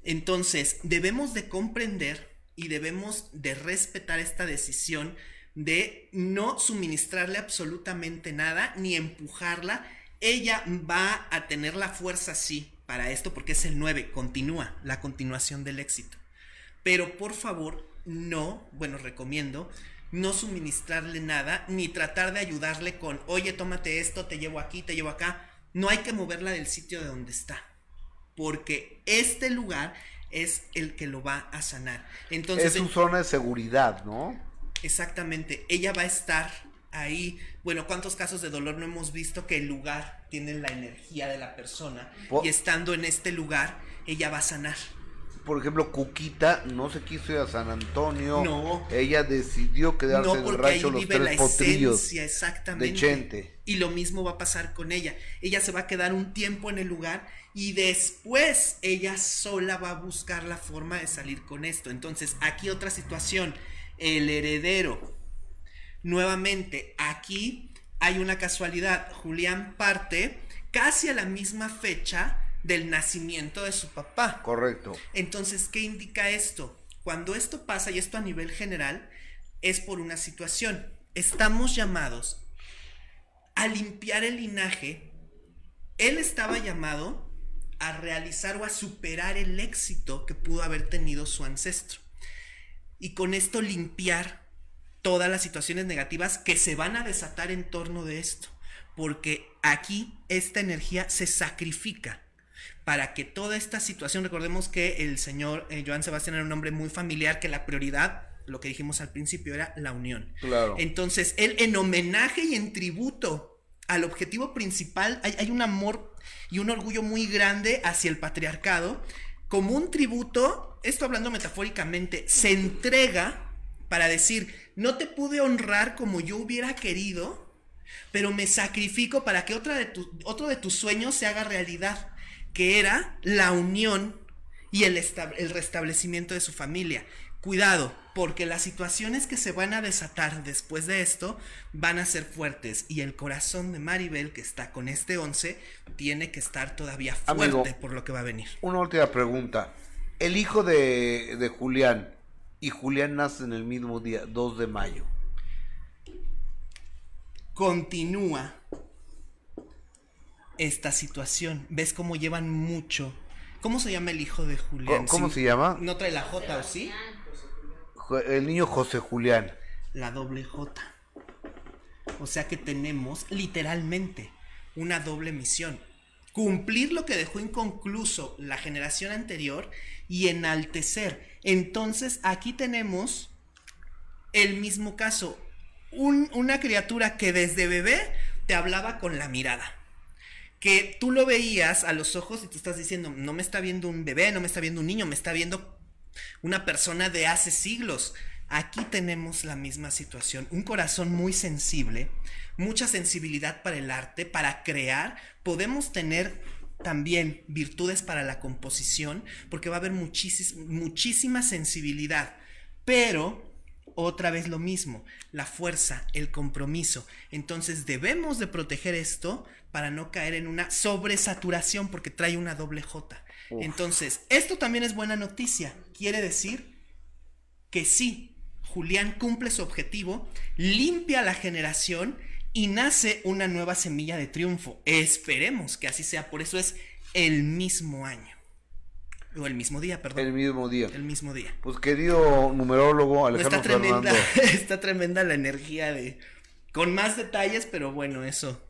Entonces, debemos de comprender y debemos de respetar esta decisión de no suministrarle absolutamente nada ni empujarla. Ella va a tener la fuerza, sí, para esto, porque es el 9, continúa, la continuación del éxito. Pero por favor, no, bueno, recomiendo no suministrarle nada, ni tratar de ayudarle con, oye, tómate esto, te llevo aquí, te llevo acá. No hay que moverla del sitio de donde está, porque este lugar es el que lo va a sanar. Entonces, es su zona de seguridad, ¿no? Exactamente, ella va a estar ahí. Bueno, ¿cuántos casos de dolor no hemos visto que el lugar tiene la energía de la persona? Y estando en este lugar, ella va a sanar. Por ejemplo, Cuquita no se quiso ir a San Antonio. No. Ella decidió quedarse No, en el rancho Los vive la Tres Potrillos esencia, exactamente. de Chente. Y lo mismo va a pasar con ella. Ella se va a quedar un tiempo en el lugar y después ella sola va a buscar la forma de salir con esto. Entonces, aquí otra situación. El heredero. Nuevamente, aquí hay una casualidad. Julián parte casi a la misma fecha del nacimiento de su papá. Correcto. Entonces, ¿qué indica esto? Cuando esto pasa, y esto a nivel general, es por una situación. Estamos llamados a limpiar el linaje. Él estaba llamado a realizar o a superar el éxito que pudo haber tenido su ancestro. Y con esto limpiar todas las situaciones negativas que se van a desatar en torno de esto. Porque aquí esta energía se sacrifica para que toda esta situación, recordemos que el señor eh, Joan Sebastián era un hombre muy familiar, que la prioridad, lo que dijimos al principio, era la unión. Claro. Entonces, él en homenaje y en tributo al objetivo principal, hay, hay un amor y un orgullo muy grande hacia el patriarcado. Como un tributo, esto hablando metafóricamente, se entrega para decir, no te pude honrar como yo hubiera querido, pero me sacrifico para que otra de tu- otro de tus sueños se haga realidad, que era la unión y el, estab- el restablecimiento de su familia. Cuidado, porque las situaciones que se van a desatar después de esto van a ser fuertes y el corazón de Maribel, que está con este 11, tiene que estar todavía fuerte Amigo. por lo que va a venir. Una última pregunta. El hijo de, de Julián y Julián nace en el mismo día, 2 de mayo. Continúa esta situación. ¿Ves cómo llevan mucho? ¿Cómo se llama el hijo de Julián? ¿Cómo- Sí, se llama? No trae la J, ¿o sí? El niño José Julián. la doble J. O sea que tenemos literalmente una doble misión. Cumplir lo que dejó inconcluso la generación anterior y enaltecer. Entonces aquí tenemos el mismo caso. Un- una criatura que desde bebé te hablaba con la mirada. Que tú lo veías a los ojos y tú estás diciendo, no me está viendo un bebé, no me está viendo un niño, me está viendo una persona de hace siglos. Aquí tenemos la misma situación, un corazón muy sensible, mucha sensibilidad para el arte, para crear. Podemos tener también virtudes para la composición, porque va a haber muchísima sensibilidad, pero otra vez lo mismo, la fuerza, el compromiso. Entonces debemos de proteger esto para no caer en una sobresaturación porque trae una doble J. Uf. Entonces, esto también es buena noticia. Quiere decir que sí, Julián cumple su objetivo, limpia la generación y nace una nueva semilla de triunfo. Esperemos que así sea, por eso es el mismo año. O el mismo día, perdón. El mismo día. El mismo día. Pues querido numerólogo No, Alejandro está tremenda, Fernando. está tremenda la energía de con más detalles, pero bueno, eso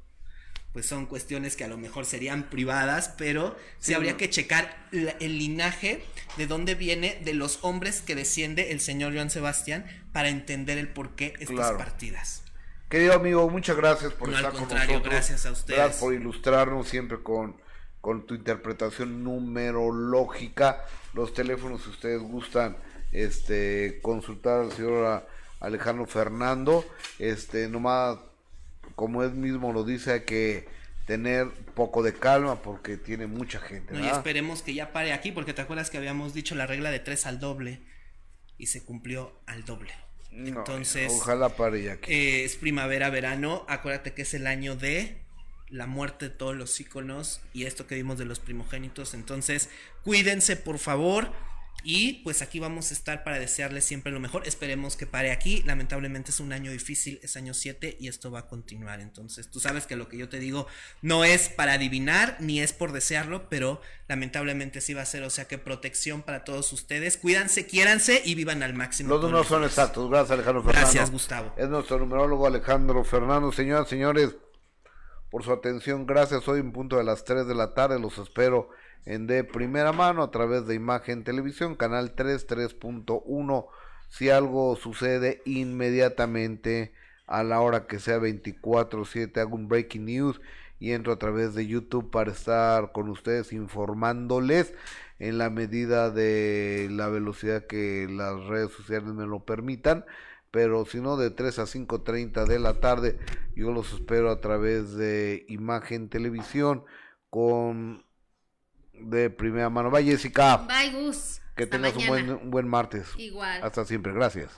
pues son cuestiones que a lo mejor serían privadas, pero sí, Sí, habría no. que checar la- el linaje de dónde viene de los hombres que desciende el señor Joan Sebastián para entender el porqué estas Claro. partidas. Querido amigo, muchas gracias por No, al estar con contrario, nosotros. gracias a ustedes. Gracias por ilustrarnos siempre con, con tu interpretación numerológica. Los teléfonos, si ustedes gustan, este, consultar al señor Alejandro Fernando. Este, nomás, como él mismo lo dice, hay que tener poco de calma porque tiene mucha gente. No, y esperemos que ya pare aquí, porque te acuerdas que habíamos dicho la regla de tres al doble y se cumplió al doble. No, Entonces, ojalá pare ya aquí. eh, es primavera, verano. Acuérdate que es el año de la muerte de todos los íconos y esto que vimos de los primogénitos. Entonces, cuídense, por favor. Y pues aquí vamos a estar para desearles siempre lo mejor. Esperemos que pare aquí. Lamentablemente es un año difícil, es año 7 y esto va a continuar. Entonces, tú sabes que lo que yo te digo no es para adivinar ni es por desearlo, pero lamentablemente sí va a ser. O sea que protección para todos ustedes. Cuídense, quiéranse y vivan al máximo. Los números son exactos. Gracias, Alejandro Fernando. Gracias, Gustavo. Es nuestro numerólogo Alejandro Fernando. Señoras señores, por su atención, gracias. Hoy en punto de las 3 de la tarde los espero en de primera mano a través de Imagen Televisión, canal 3, 3.1. Si algo sucede inmediatamente a la hora que sea 24/7, hago un breaking news y entro a través de YouTube para estar con ustedes informándoles en la medida de la velocidad que las redes sociales me lo permitan pero si no de 3 a 5.30 de la tarde yo los espero a través de Imagen Televisión con de primera mano. Bye Jessica, Bye, Gus. que Hasta tengas un buen, un buen martes. Igual. Hasta siempre, gracias.